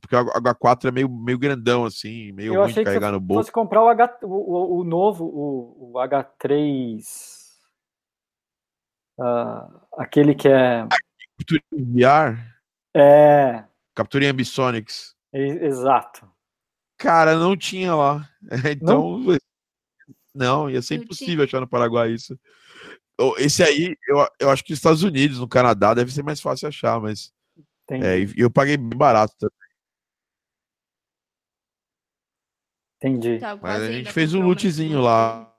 porque o H4 é meio, meio grandão, assim, meio eu ruim de carregar no bolso. Se fosse comprar o, H, o, o novo, o, o H3. Uh, ah, aquele que é. VR? É. Captura em Ambisonics. Exato. Cara, não tinha lá. [laughs] Então. Não? Não, ia ser impossível achar no Paraguai isso. Esse aí, eu, eu acho que nos Estados Unidos, no Canadá, deve ser mais fácil achar, mas. É, eu paguei bem barato também. Entendi. Tá, Mas a gente fez um uma lootzinho lá.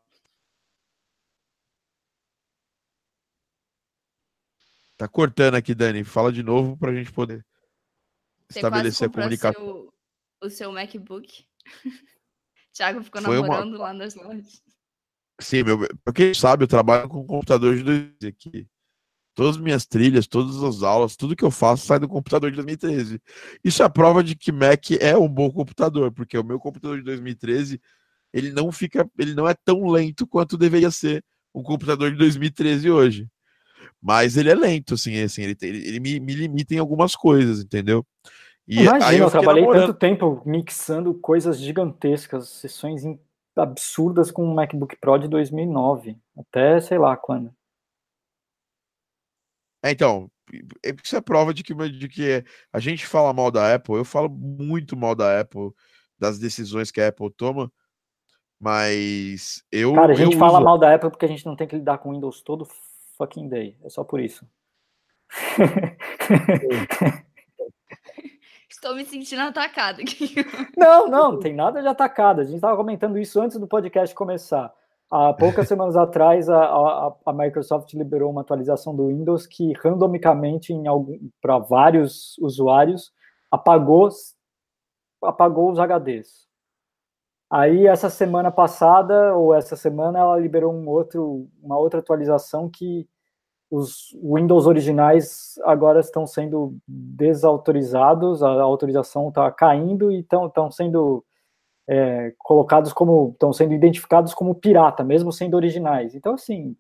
Tá cortando aqui, Dani. Fala de novo pra gente poder Você estabelecer a comunicação. Seu, o seu MacBook. [laughs] Thiago ficou Foi uma- namorando lá nas lojas. Sim, meu, pra quem sabe, eu trabalho com computador de 2013 aqui. Todas as minhas trilhas, todas as aulas, tudo que eu faço sai do computador de 2013. Isso é a prova de que Mac é um bom computador, porque o meu computador de 2013, ele não fica, ele não é tão lento quanto deveria ser um computador de 2013 hoje. Mas ele é lento, assim, assim ele, tem- ele, ele me, me limita em algumas coisas, entendeu? E Imagina, aí eu, fiquei trabalhei namorando. tanto tempo mixando coisas gigantescas, sessões absurdas com o MacBook Pro de 2009, até sei lá quando. É, então, é- isso é prova de que, de que a gente fala mal da Apple, eu falo muito mal da Apple, das decisões que a Apple toma, mas eu. Cara, a eu gente fala uso- mal da Apple porque a gente não tem que lidar com Windows todo fucking day. É só por isso. [laughs] Estou me sentindo atacada aqui. Não, [laughs] não, não tem nada de atacada. A gente estava comentando isso antes do podcast começar. Há poucas semanas atrás, a, a, a Microsoft liberou uma atualização do Windows que, randomicamente, para vários usuários, apagou, apagou os HDs. Aí, essa semana passada, ou essa semana, ela liberou um outro, uma outra atualização que os Windows originais agora estão sendo desautorizados, a autorização está caindo e estão sendo é, colocados como, estão sendo identificados como pirata, mesmo sendo originais. Então, assim,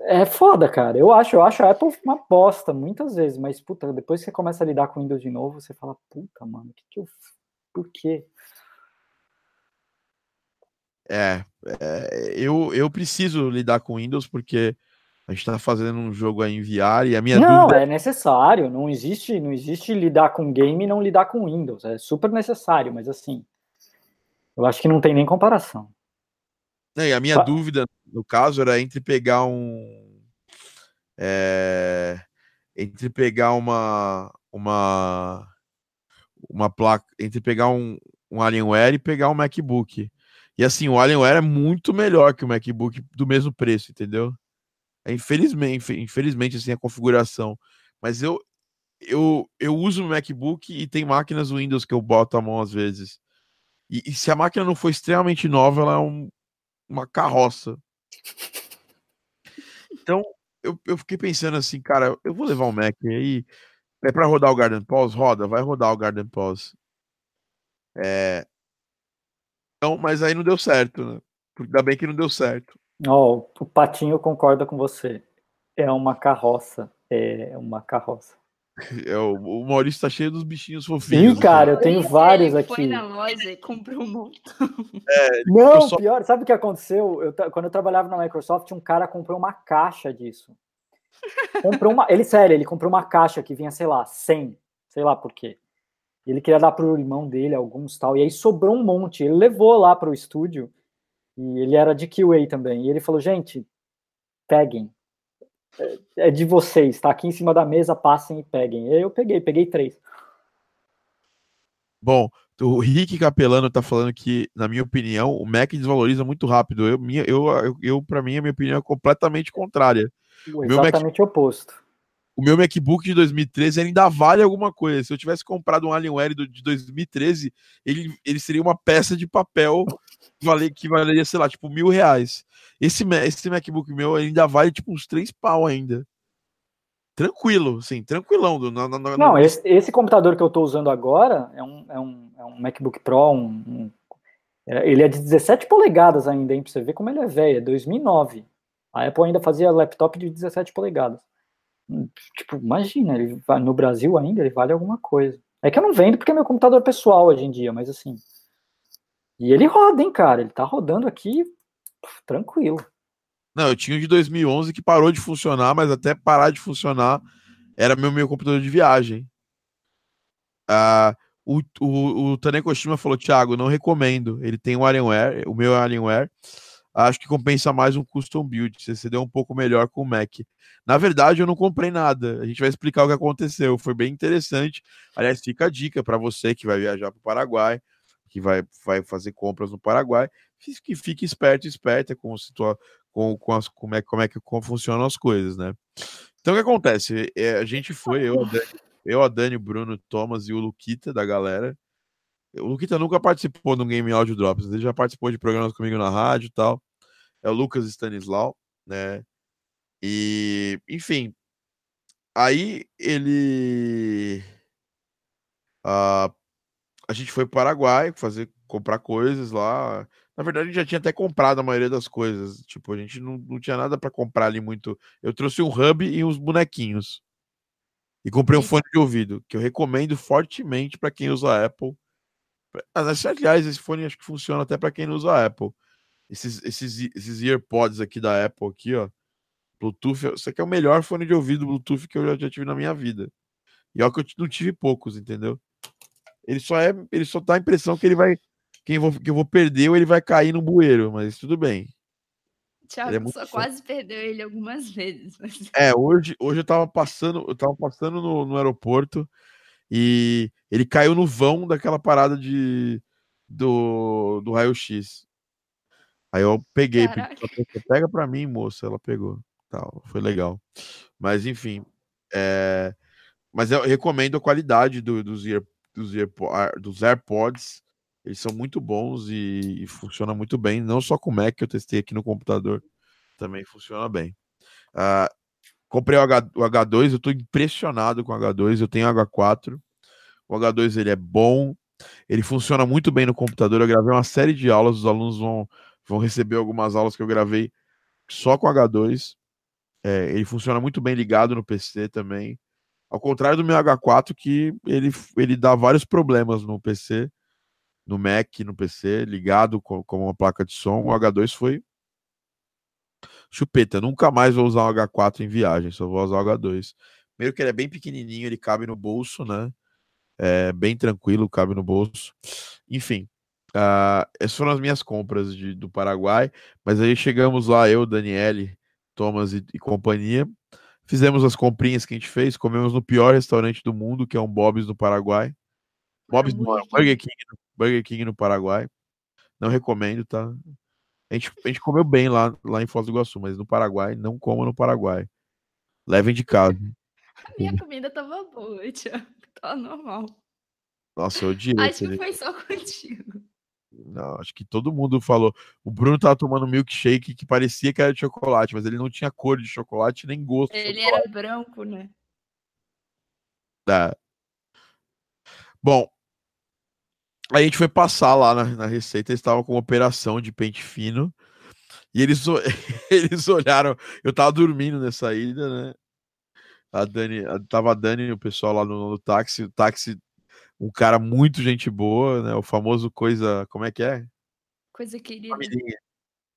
é foda, cara. Eu acho, eu acho a Apple uma bosta, muitas vezes, mas, puta, depois que você começa a lidar com Windows de novo, você fala, puta, mano, o que que eu... Por quê? É, é, eu, eu preciso lidar com Windows porque a gente tá fazendo um jogo aí em VR e a minha não, dúvida é necessário. Não existe, não existe lidar com game e não lidar com Windows. É super necessário, mas assim, eu acho que não tem nem comparação. E a minha dúvida, no caso, era entre pegar um. é, entre pegar uma. Uma. Uma placa. Entre pegar um, um Alienware e pegar um MacBook. E assim, o Alienware é muito melhor que o MacBook do mesmo preço, entendeu? É, infelizmente, infelizmente, assim, a configuração. Mas eu, eu, eu uso o MacBook e tem máquinas Windows que eu boto a mão às vezes. E, e se a máquina não for extremamente nova, ela é um, uma carroça. Então, eu, eu fiquei pensando assim, cara, eu vou levar um Mac aí. É para rodar o Garden Pause? Roda, vai rodar o Garden Pause. É. Não, mas aí não deu certo, né? Ainda bem que não deu certo. Ó, o Patinho concorda com você. É uma carroça. É uma carroça. É, o, o Maurício tá cheio dos bichinhos fofinhos. Sim, cara, eu tenho Ele vários Foi aqui. na loja e comprou um montão. Não, eu só- pior, sabe o que aconteceu? Eu, quando eu trabalhava na Microsoft, um cara comprou uma caixa disso. Comprou uma, ele, sério, ele comprou uma caixa que vinha, sei lá, 100, sei lá por quê. Ele queria dar pro irmão dele alguns tal, e aí sobrou um monte. Ele levou lá pro estúdio, e ele era de QA também. E ele falou: gente, peguem. É- É de vocês, tá aqui em cima da mesa, passem e peguem. E aí eu peguei, peguei três. Bom, o Rick Capelano tá falando que, na minha opinião, o Mac desvaloriza muito rápido. Eu, minha, eu, eu, eu para mim, a minha opinião é completamente contrária. meu Mac- Exatamente o oposto. O meu MacBook de 2013 ainda vale alguma coisa. Se eu tivesse comprado um Alienware de 2013, ele, ele seria uma peça de papel que, vale, que valeria, sei lá, tipo, mil reais. Esse, esse MacBook meu ainda vale, tipo, uns três pau ainda. Tranquilo, assim, tranquilão. do- na- na- na- Não, esse, esse computador que eu estou usando agora é um, é um, é um MacBook Pro, um, um- é- ele é de 17 polegadas ainda, hein, pra você ver como ele é velho, é 2009. A Apple ainda fazia laptop de 17 polegadas. Tipo, imagina, ele va- no Brasil ainda ele vale alguma coisa. É que eu não vendo porque é meu computador pessoal hoje em dia, mas assim. E ele roda, hein, cara, ele tá rodando aqui pff, tranquilo. Não, eu tinha um de 2011 que parou de funcionar, mas até parar de funcionar era meu, meu computador de viagem. Ah, O, o, o Tanekoshima falou, Thiago, não recomendo. Ele tem um Alienware, o meu é Alienware. Acho que compensa mais um custom build. Você deu um pouco melhor com o Mac. Na verdade, eu não comprei nada. A gente vai explicar o que aconteceu. Foi bem interessante. Aliás, fica a dica para você que vai viajar para o Paraguai, que vai, vai fazer compras no Paraguai, que fique esperto, esperta com, com, com as, como, é, como é que como funcionam as coisas, né? Então, o que acontece? É, a gente foi, eu, eu, a Dani, o Bruno, o Thomas e o Luquita da galera. O Luquita nunca participou do Game Audio Drops, ele já participou de programas comigo na rádio e tal. É o Lucas Stanislau, né? E, enfim, aí ele. Uh, a gente foi para o Paraguai fazer comprar coisas lá. Na verdade, a gente já tinha até comprado a maioria das coisas. Tipo, a gente não, não tinha nada para comprar ali muito. Eu trouxe um hub e uns bonequinhos. E comprei um fone de ouvido, que eu recomendo fortemente para quem usa Apple. Aliás, esse fone acho que funciona até para quem não usa Apple. Esses, esses, esses EarPods aqui da Apple, aqui, ó. Bluetooth, isso aqui é o melhor fone de ouvido Bluetooth que eu já, já tive na minha vida. E olha que eu não tive poucos, entendeu? Ele só é, ele só dá a impressão que ele vai, quem vou, que eu vou perder ou ele vai cair no bueiro, mas tudo bem. Thiago é só quase perdeu ele algumas vezes. Mas... É, hoje, hoje eu tava passando, eu tava passando no, no aeroporto e ele caiu no vão daquela parada de do, do raio-x. Aí eu peguei, pega para mim, moça, ela pegou. Tal, foi legal. Mas enfim, é... mas eu recomendo a qualidade do, dos, Ear, dos, Earpo, dos AirPods. Eles são muito bons e, e funciona muito bem. Não só com o Mac, que eu testei aqui no computador, também funciona bem. Uh, comprei o, H, o H2, eu estou impressionado com o H2. Eu tenho H4. O H2 ele é bom, ele funciona muito bem no computador. Eu gravei uma série de aulas, os alunos vão, vão receber algumas aulas que eu gravei só com H2. É, ele funciona muito bem ligado no PC também. Ao contrário do meu H4, que ele, ele dá vários problemas no PC, no Mac, no PC, ligado com, com uma placa de som. O H2 foi chupeta. Nunca mais vou usar o H4 em viagem, só vou usar o H2. Primeiro que ele é bem pequenininho, ele cabe no bolso, né? É bem tranquilo, cabe no bolso. Enfim, uh, essas foram as minhas compras de, do Paraguai. Mas aí chegamos lá, eu, Daniele, Thomas e, e companhia. Fizemos as comprinhas que a gente fez, comemos no pior restaurante do mundo, que é um Bob's do Paraguai. Bob's não, é Burger King, Burger King no Paraguai. Não recomendo, tá? A gente, a gente comeu bem lá, lá em Foz do Iguaçu, mas no Paraguai, não coma no Paraguai. Levem de casa. A minha comida tava boa, [laughs] Tiago. Tava normal. Nossa, eu odiei. Acho que foi só [laughs] contigo. Não, acho que todo mundo falou. O Bruno tava tomando milkshake que parecia que era de chocolate, mas ele não tinha cor de chocolate nem gosto. Ele era branco, né? É. Bom, a gente foi passar lá na, na receita, eles estavam com uma operação de pente fino. E eles, [laughs] eles olharam. Eu tava dormindo nessa ida, né? A Dani, tava a Dani e o pessoal lá no, no táxi. O táxi um cara muito gente boa, né? O famoso coisa, como é que é? Coisa querida.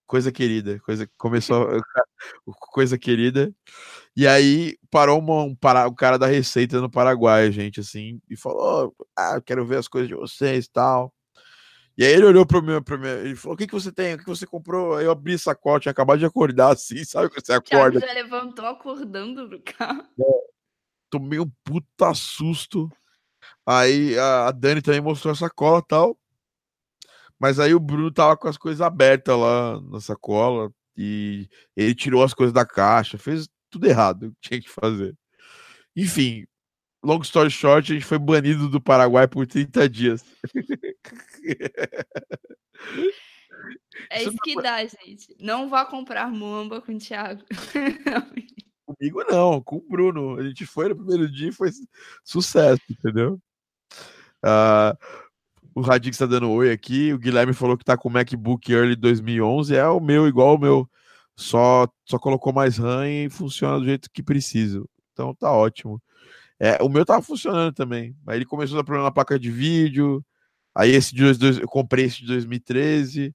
Coisa querida, coisa começou coisa querida. E aí parou uma, um, para, o cara da receita no Paraguai, gente, assim, e falou: "Ah, quero ver as coisas de vocês, tal". E aí ele olhou para mim, para mim, ele falou: "O que que você tem? O que você comprou?". Aí eu abri sacote, tinha acabado de acordar [laughs] assim, sabe quando você acorda? já levantou acordando no carro. É, tomei um puta susto. Aí a Dani também mostrou a sacola e tal. Mas aí o Bruno tava com as coisas abertas lá na sacola. E ele tirou as coisas da caixa, fez tudo errado que [laughs] tinha que fazer. Enfim, long story short, a gente foi banido do Paraguai por 30 dias. É isso que dá, gente. Não vá comprar muamba com o Thiago. [laughs] Comigo não, com o Bruno. A gente foi no primeiro dia e foi sucesso, entendeu? Uh, o Radix está dando oi aqui. O Guilherme falou que está com o MacBook Early 2011. É o meu, igual o meu. Só, só colocou mais RAM e funciona do jeito que preciso. Então tá ótimo. É, o meu tava funcionando também. Aí ele começou a dar problema na placa de vídeo. Aí esse de dois, dois, eu comprei esse de 2013.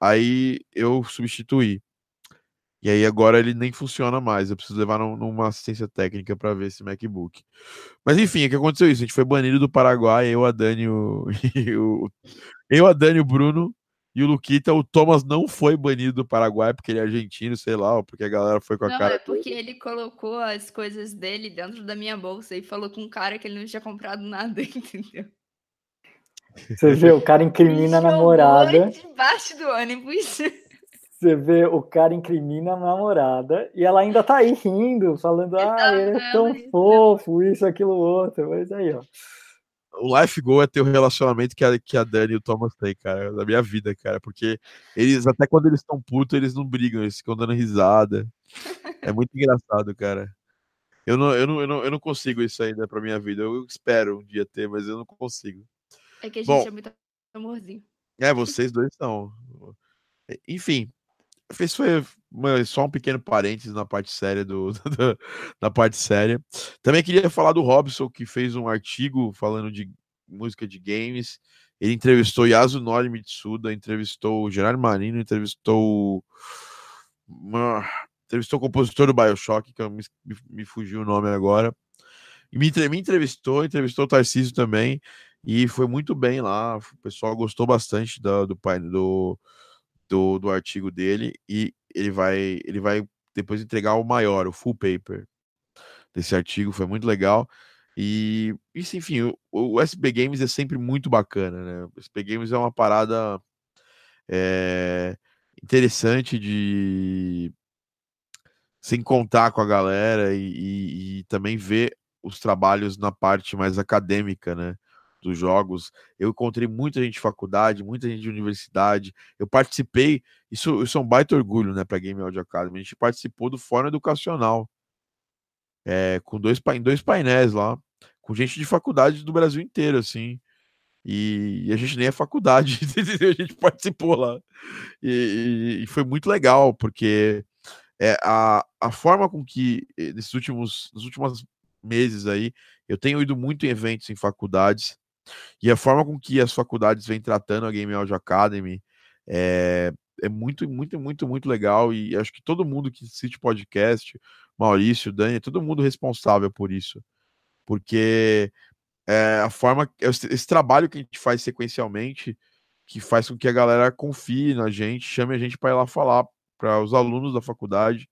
Aí eu substituí. E aí agora ele nem funciona mais. Eu preciso levar num, numa assistência técnica para ver esse MacBook. Mas enfim, o que aconteceu isso? A gente foi banido do Paraguai, eu, a Dani, o, [laughs] o, eu, a Dani, o Bruno e o Luquita. O Thomas não foi banido do Paraguai porque ele é argentino, sei lá, ou porque a galera foi com a não, cara. É porque ele colocou as coisas dele dentro da minha bolsa e falou com um cara que ele não tinha comprado nada, [laughs] entendeu? Você vê, o cara incrimina a namorada. debaixo do ônibus. Você vê, o cara incrimina a namorada e ela ainda tá aí rindo, falando, [laughs] ah, ele é tão fofo, isso, aquilo, outro. Mas aí, ó. O life goal é ter o relacionamento que a, que a Dani e o Thomas têm, cara, da minha vida, cara. Porque eles, até quando eles estão putos, eles não brigam, eles ficam dando risada. É muito engraçado, cara. Eu não, eu, não, eu, não, eu não consigo isso ainda pra minha vida. Eu espero um dia ter, mas eu não consigo. É que a gente Bom, é muito amorzinho. É, vocês dois são. Enfim, esse foi só um pequeno parênteses na parte séria do, [laughs] na parte séria. Também queria falar do Robson, que fez um artigo falando de música de games. Ele entrevistou Yasunori Mitsuda, entrevistou Gerard Marino, entrevistou uma, entrevistou o compositor do Bioshock, que me, me fugiu o nome agora. E me, me entrevistou, entrevistou o Tarcísio também, e foi muito bem lá. O pessoal gostou bastante do, do, do do, do artigo dele e ele vai, ele vai depois entregar o maior, o full paper desse artigo, foi muito legal. E isso, enfim, o, o SB Games é sempre muito bacana, né? O SB Games é uma parada é, interessante de se encontrar com a galera e, e, e, também ver os trabalhos na parte mais acadêmica, né? Dos jogos. Eu encontrei muita gente de faculdade, muita gente de universidade. Eu participei, isso, isso é um baita orgulho, né, para Game Audio Academy. A gente participou do Fórum Educacional, é, com dois, em dois painéis lá, com gente de faculdade do Brasil inteiro, assim. E, e a gente nem é faculdade, [laughs] a gente participou lá. E, e, e foi muito legal, porque é, a, a forma com que, eh, nesses últimos, nos últimos meses aí, eu tenho ido muito em eventos em faculdades e a forma com que as faculdades vêm tratando a Game Audio Academy é, é muito, muito, muito, muito legal. E acho que todo mundo que assiste podcast, Maurício, Dani, é todo mundo responsável por isso. Porque é, a forma, esse, trabalho que a gente faz sequencialmente, que faz com que a galera confie na gente, chame a gente para ir lá falar para os alunos da faculdade.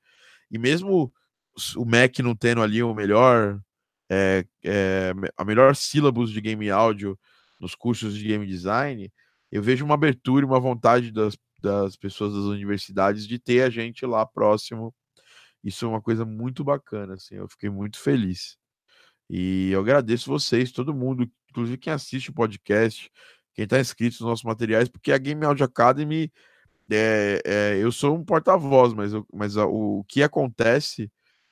E mesmo o MEC não tendo ali o melhor é, é, a melhor sílabus de game áudio nos cursos de game design, eu vejo uma abertura e uma vontade das, das pessoas das universidades de ter a gente lá próximo. Isso é uma coisa muito bacana, assim, eu fiquei muito feliz. E eu agradeço vocês, todo mundo, inclusive quem assiste o podcast, quem está inscrito nos nossos materiais, porque a Game Audio Academy, é, é, eu sou um porta-voz, mas, eu, mas a, o, o que acontece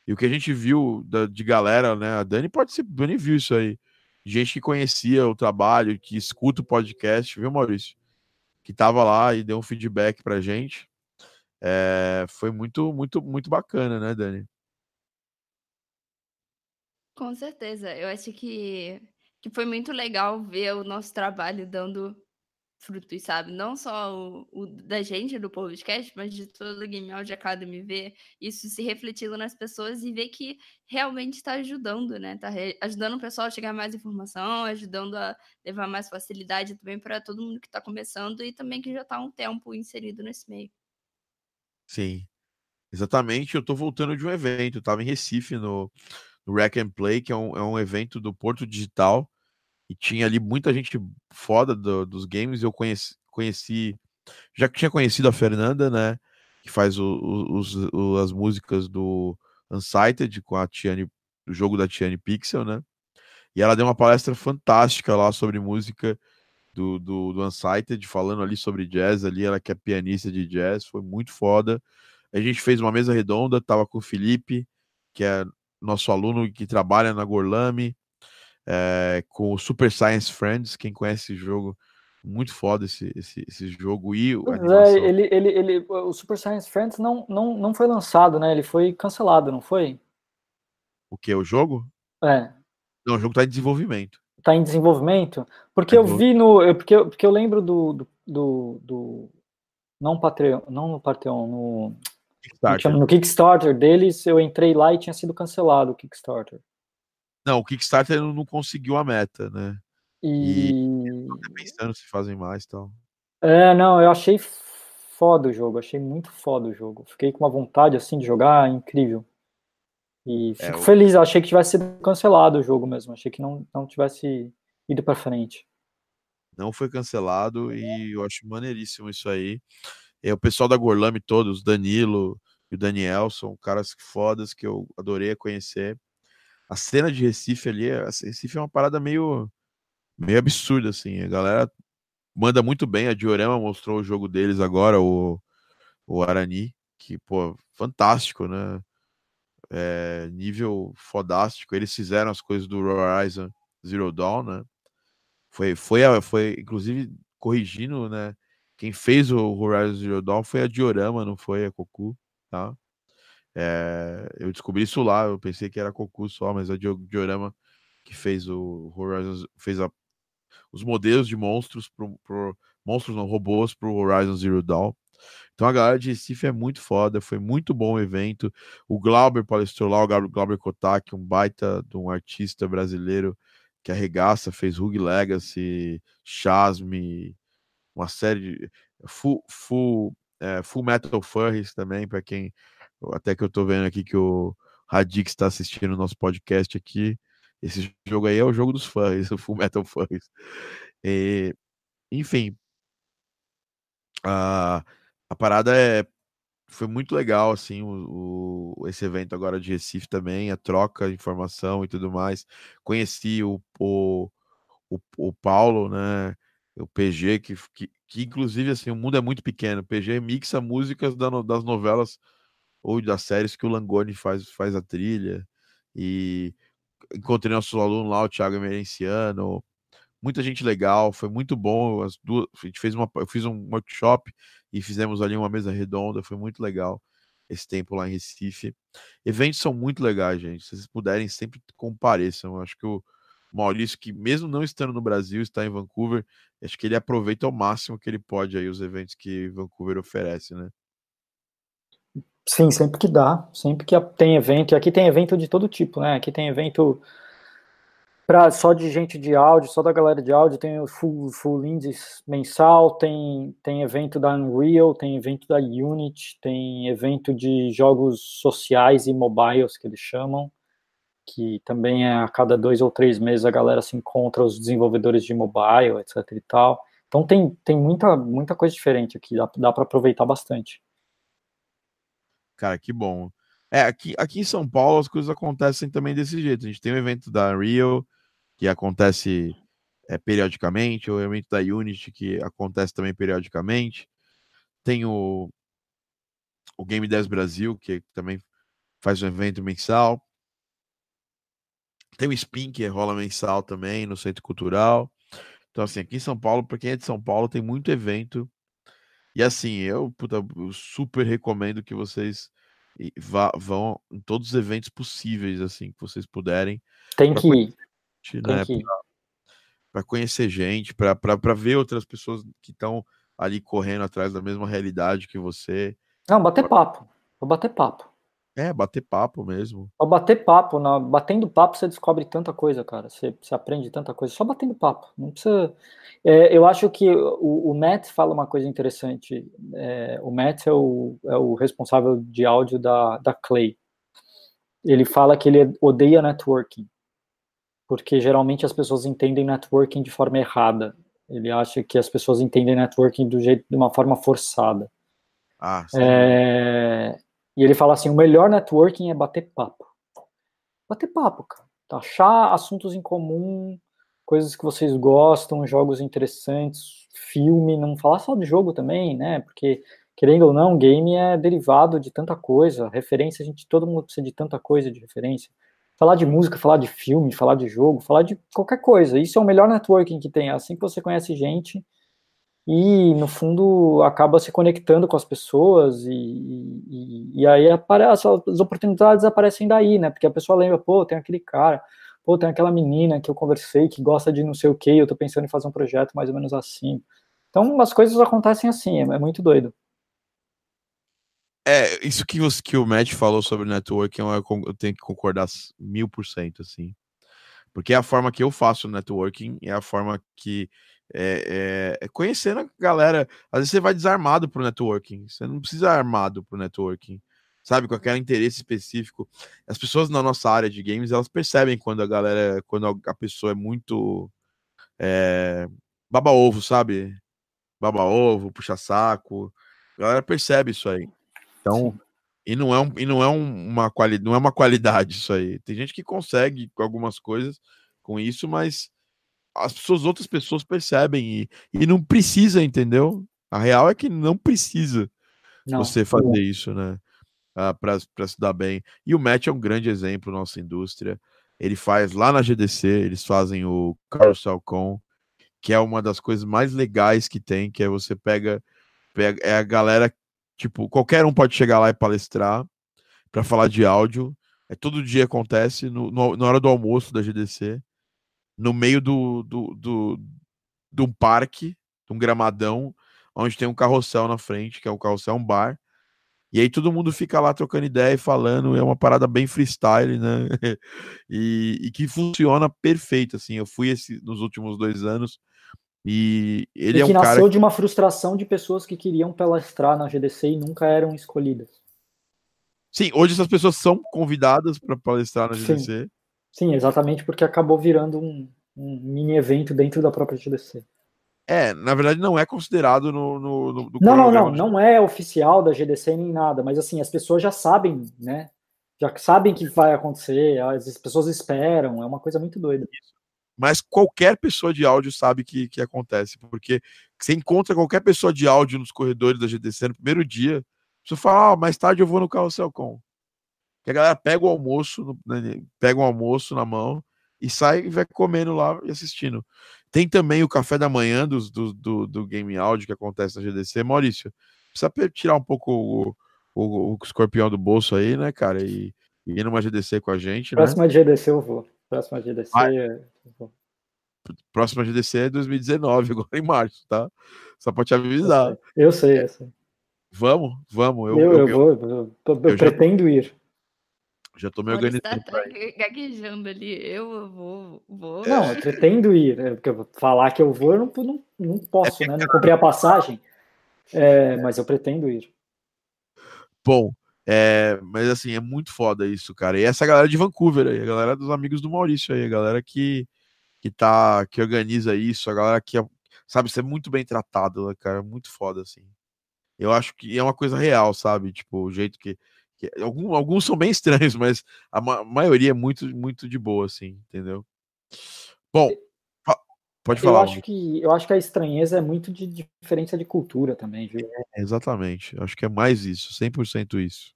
e o que a gente viu da, de galera, né? A Dani pode ser, Dani viu isso aí. Gente que conhecia o trabalho, que escuta o podcast, viu, Maurício? Que tava lá e deu um feedback pra gente. É, foi muito, muito, muito bacana, né, Dani? Com certeza. Eu acho que, que foi muito legal ver o nosso trabalho dando frutos, sabe? Não só o, o, da gente, do podcast, mas de todo o Game Audio Academy, ver isso se refletindo nas pessoas e ver que realmente está ajudando, né? Está ajudando o pessoal a chegar mais informação, ajudando a levar mais facilidade também para todo mundo que está começando e também que já está há um tempo inserido nesse meio. Sim, exatamente. Eu estou voltando de um evento, estava em Recife, no, no Rack and Play, que é um, é um evento do Porto Digital, e tinha ali muita gente foda do, dos games. Eu conheci, conheci, já que tinha conhecido a Fernanda, né? Que faz o, o, os, o, as músicas do Unsighted com a Tiane, o jogo da Tiane Pixel, né? E ela deu uma palestra fantástica lá sobre música do, do, do Unsighted, falando ali sobre jazz ali, ela que é pianista de jazz, foi muito foda. A gente fez uma mesa redonda, tava com o Felipe, que é nosso aluno que trabalha na Gorlame, é, com o Super Science Friends, quem conhece esse jogo, muito foda esse, esse, esse jogo e é, ele, ele, ele, o Super Science Friends não, não, não foi lançado, né? Ele foi cancelado, não foi? O que? O jogo? É. Não, o jogo está em desenvolvimento. Está em desenvolvimento? Porque é eu vi no. Porque, eu, porque eu lembro do, do, do, do não Patreon, não no Patreon, no Kickstarter. No Kickstarter deles, eu entrei lá e tinha sido cancelado o Kickstarter. Não, o Kickstarter não conseguiu a meta, né? E. e pensando se fazem mais e tal. É, não, eu achei foda o jogo, achei muito foda o jogo. Fiquei com uma vontade assim de jogar incrível. E é, fico é, feliz, achei que tivesse sido cancelado o jogo mesmo, achei que não, não tivesse ido para frente. Não foi cancelado e eu acho maneiríssimo isso aí. É, o pessoal da Gorlame todos, Danilo e o Daniel, são caras fodas que eu adorei conhecer. A cena de Recife ali, Recife é uma parada meio, meio absurda, assim. A galera manda muito bem. A Diorama mostrou o jogo deles agora, o, o Arani, que, pô, fantástico, né? É, nível fodástico. Eles fizeram as coisas do Horizon Zero Dawn, né? Foi, foi, foi inclusive, corrigindo, né? Quem fez o Horizon Zero Dawn foi a Diorama, não foi a Cocu, tá? É, eu descobri isso lá, eu pensei que era Cocu só, mas a Diorama que fez o Horizon, fez a os modelos de monstros pro, pro monstros não robôs para o Horizon Zero Dawn. Então a galera de Recife é muito foda, foi muito bom o evento. O Glauber palestrou lá, o Glauber Kotak, um baita de um artista brasileiro que arregaça, fez Rogue Legacy, Chasme, uma série de Full, full, é, full Metal Furries também, para quem até que eu tô vendo aqui que o Radix está assistindo o nosso podcast aqui. Esse jogo aí é o jogo dos fãs, [laughs] o Full Metal Fãs. E, enfim, a, a parada é foi muito legal assim o, o, esse evento agora de Recife também, a troca de informação e tudo mais. Conheci o, o, o, o Paulo, né? O PG, que, que, que, inclusive assim, o mundo é muito pequeno. O PG mixa músicas da, das novelas ou das séries que o Langoni faz, faz a trilha. E encontrei nosso aluno lá, o Thiago Emerenciano, muita gente legal, foi muito bom. As duas, a gente fez uma, eu fiz um workshop e fizemos ali uma mesa redonda, foi muito legal esse tempo lá em Recife. Eventos são muito legais, gente. Se vocês puderem, sempre compareçam. Eu acho que o Maurício, que mesmo não estando no Brasil, está em Vancouver, acho que ele aproveita ao máximo que ele pode aí os eventos que Vancouver oferece, né? Sim, sempre que dá, sempre que tem evento, e aqui tem evento de todo tipo, né? Aqui tem evento pra, só de gente de áudio, só da galera de áudio, tem o Full, full Indies mensal, tem, tem evento da Unreal, tem evento da Unity, tem evento de jogos sociais e mobiles, que eles chamam, que também é a cada dois ou três meses a galera se encontra, os desenvolvedores de mobile, etc e tal. Então tem, tem muita, muita coisa diferente aqui, dá, dá para aproveitar bastante. Cara, que bom. É, aqui, aqui em São Paulo as coisas acontecem também desse jeito. A gente tem o um evento da Rio, que acontece é, periodicamente, o evento da Unity, que acontece também periodicamente. Tem o, o Game 10 Brasil, que também faz um evento mensal. Tem o Spin, que rola mensal também no Centro Cultural. Então, assim, aqui em São Paulo, para quem é de São Paulo, tem muito evento e assim, eu, puta, eu super recomendo que vocês vá, vão em todos os eventos possíveis, assim, que vocês puderem. Tem que ir. Né, para conhecer gente, para ver outras pessoas que estão ali correndo atrás da mesma realidade que você. Não, bater papo. Vou bater papo. É, bater papo mesmo. Ao bater papo, na, batendo papo você descobre tanta coisa, cara. Você, você aprende tanta coisa, só batendo papo. Não precisa. É, eu acho que o, o, Matt fala uma coisa interessante. É, o Matt é o, é o responsável de áudio da, da Clay. Ele fala que ele odeia networking, porque geralmente as pessoas entendem networking de forma errada. Ele acha que as pessoas entendem networking do jeito de uma forma forçada. Ah, sim. É, e ele fala assim: o melhor networking é bater papo. Bater papo, cara. Achar assuntos em comum, coisas que vocês gostam, jogos interessantes, filme, não falar só de jogo também, né? Porque, querendo ou não, game é derivado de tanta coisa, referência, a gente, todo mundo precisa de tanta coisa de referência. Falar de música, falar de filme, falar de jogo, falar de qualquer coisa. Isso é o melhor networking que tem. É assim que você conhece gente e no fundo acaba se conectando com as pessoas e, e, e aí aparece, as oportunidades aparecem daí, né? Porque a pessoa lembra, pô, tem aquele cara, pô, tem aquela menina que eu conversei que gosta de não sei o que, eu tô pensando em fazer um projeto mais ou menos assim. Então as coisas acontecem assim, é, é muito doido. É, isso que, você, que o Matt falou sobre networking, eu tenho que concordar mil por cento, assim. Porque é a forma que eu faço networking, é a forma que. É, é, é conhecendo a galera. Às vezes você vai desarmado pro networking. Você não precisa armado pro networking. Sabe, com aquele interesse específico. As pessoas na nossa área de games, elas percebem quando a galera, quando a pessoa é muito é, baba-ovo, sabe? Baba-ovo, puxa-saco. A galera percebe isso aí. Então, e não é, um, e não é um, uma qualidade, não é uma qualidade isso aí. Tem gente que consegue algumas coisas com isso, mas as pessoas, outras pessoas percebem e, e não precisa, entendeu? A real é que não precisa não, você fazer isso, né? Ah, para se dar bem. E o Matt é um grande exemplo na nossa indústria. Ele faz lá na GDC, eles fazem o Carousel Con, que é uma das coisas mais legais que tem, que é você pega, pega é a galera Tipo, qualquer um pode chegar lá e palestrar para falar de áudio. É todo dia acontece no, no, na hora do almoço da GDC, no meio do, do, do, de um parque, de um gramadão, onde tem um carrossel na frente, que é o carrossel um bar. E aí todo mundo fica lá trocando ideia e falando, é uma parada bem freestyle, né? [laughs] e, e, que funciona perfeito, assim. Eu fui esse, nos últimos dois anos e ele e é um que nasceu cara... de uma frustração de pessoas que queriam palestrar na GDC e nunca eram escolhidas. Sim, hoje essas pessoas são convidadas para palestrar na GDC. Sim. Sim, exatamente porque acabou virando um, um, mini evento dentro da própria GDC. É, na verdade não é considerado no. no, no não, não, não, não é oficial da GDC nem nada, mas assim, as pessoas já sabem, né? Já sabem que vai acontecer, as pessoas esperam, é uma coisa muito doida. Mas qualquer pessoa de áudio sabe que, que acontece, porque você encontra qualquer pessoa de áudio nos corredores da GDC no primeiro dia, você fala, ah, mais tarde eu vou no Carrossel Com. Que a galera pega o almoço, né, pega um almoço na mão e sai e vai comendo lá e assistindo. Tem também o café da manhã do, do, do, do Game Áudio que acontece na GDC. Maurício, precisa tirar um pouco o, o, o escorpião do bolso aí, né, cara? E, e ir numa GDC com a gente. Próxima né? GDC eu vou. Próxima GDC. Ah, próxima GDC é 2019, [laughs] agora em março, tá? Só pra te avisar. Eu sei, eu sei. Vamos, vamos. Eu, eu, eu, eu vou, eu, eu, eu pretendo já, ir. Já tô me organizando. Tá, tá gaguejando ali. Eu vou, vou. Não, eu pretendo ir. Né? Porque falar que eu vou, eu não, não, não posso, né? Não comprei a passagem. É, mas eu pretendo ir. Bom, é, mas assim, é muito foda isso, cara. E essa galera de Vancouver aí, a galera dos amigos do Maurício aí, a galera que, que tá, que organiza isso, a galera que, é, sabe, ser muito bem tratado, cara, muito foda, assim. Eu acho que é uma coisa real, sabe? Tipo, o jeito que. Que alguns, alguns são bem [laughs] estranhos, mas a ma maioria é muito, muito de boa, assim, entendeu? Bom, pode falar. Eu acho, que, eu acho que a estranheza é muito de diferença de cultura também, viu? É, exatamente. Acho que é mais isso, 100% isso.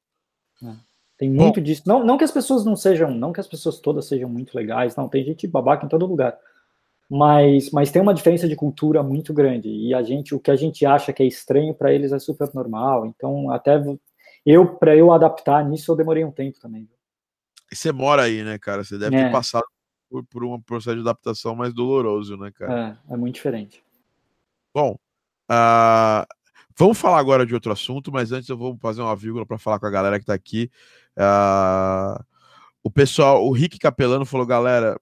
É. Tem muito Bom, disso. Não, não que as pessoas não sejam, não que as pessoas todas sejam muito legais, não, tem gente babaca em todo lugar. Mas, mas tem uma diferença de cultura muito grande. E a gente, o que a gente acha que é estranho para eles é super normal. Então, até eu, para eu adaptar nisso, eu demorei um tempo também. E você mora aí, né, cara? Você deve é. ter passado por, por um processo de adaptação mais doloroso, né, cara? É, é muito diferente. Bom, uh, Vamos falar agora de outro assunto, mas antes eu vou fazer uma vírgula para falar com a galera que está aqui. Uh, o pessoal, o Rick Capelano falou, galera,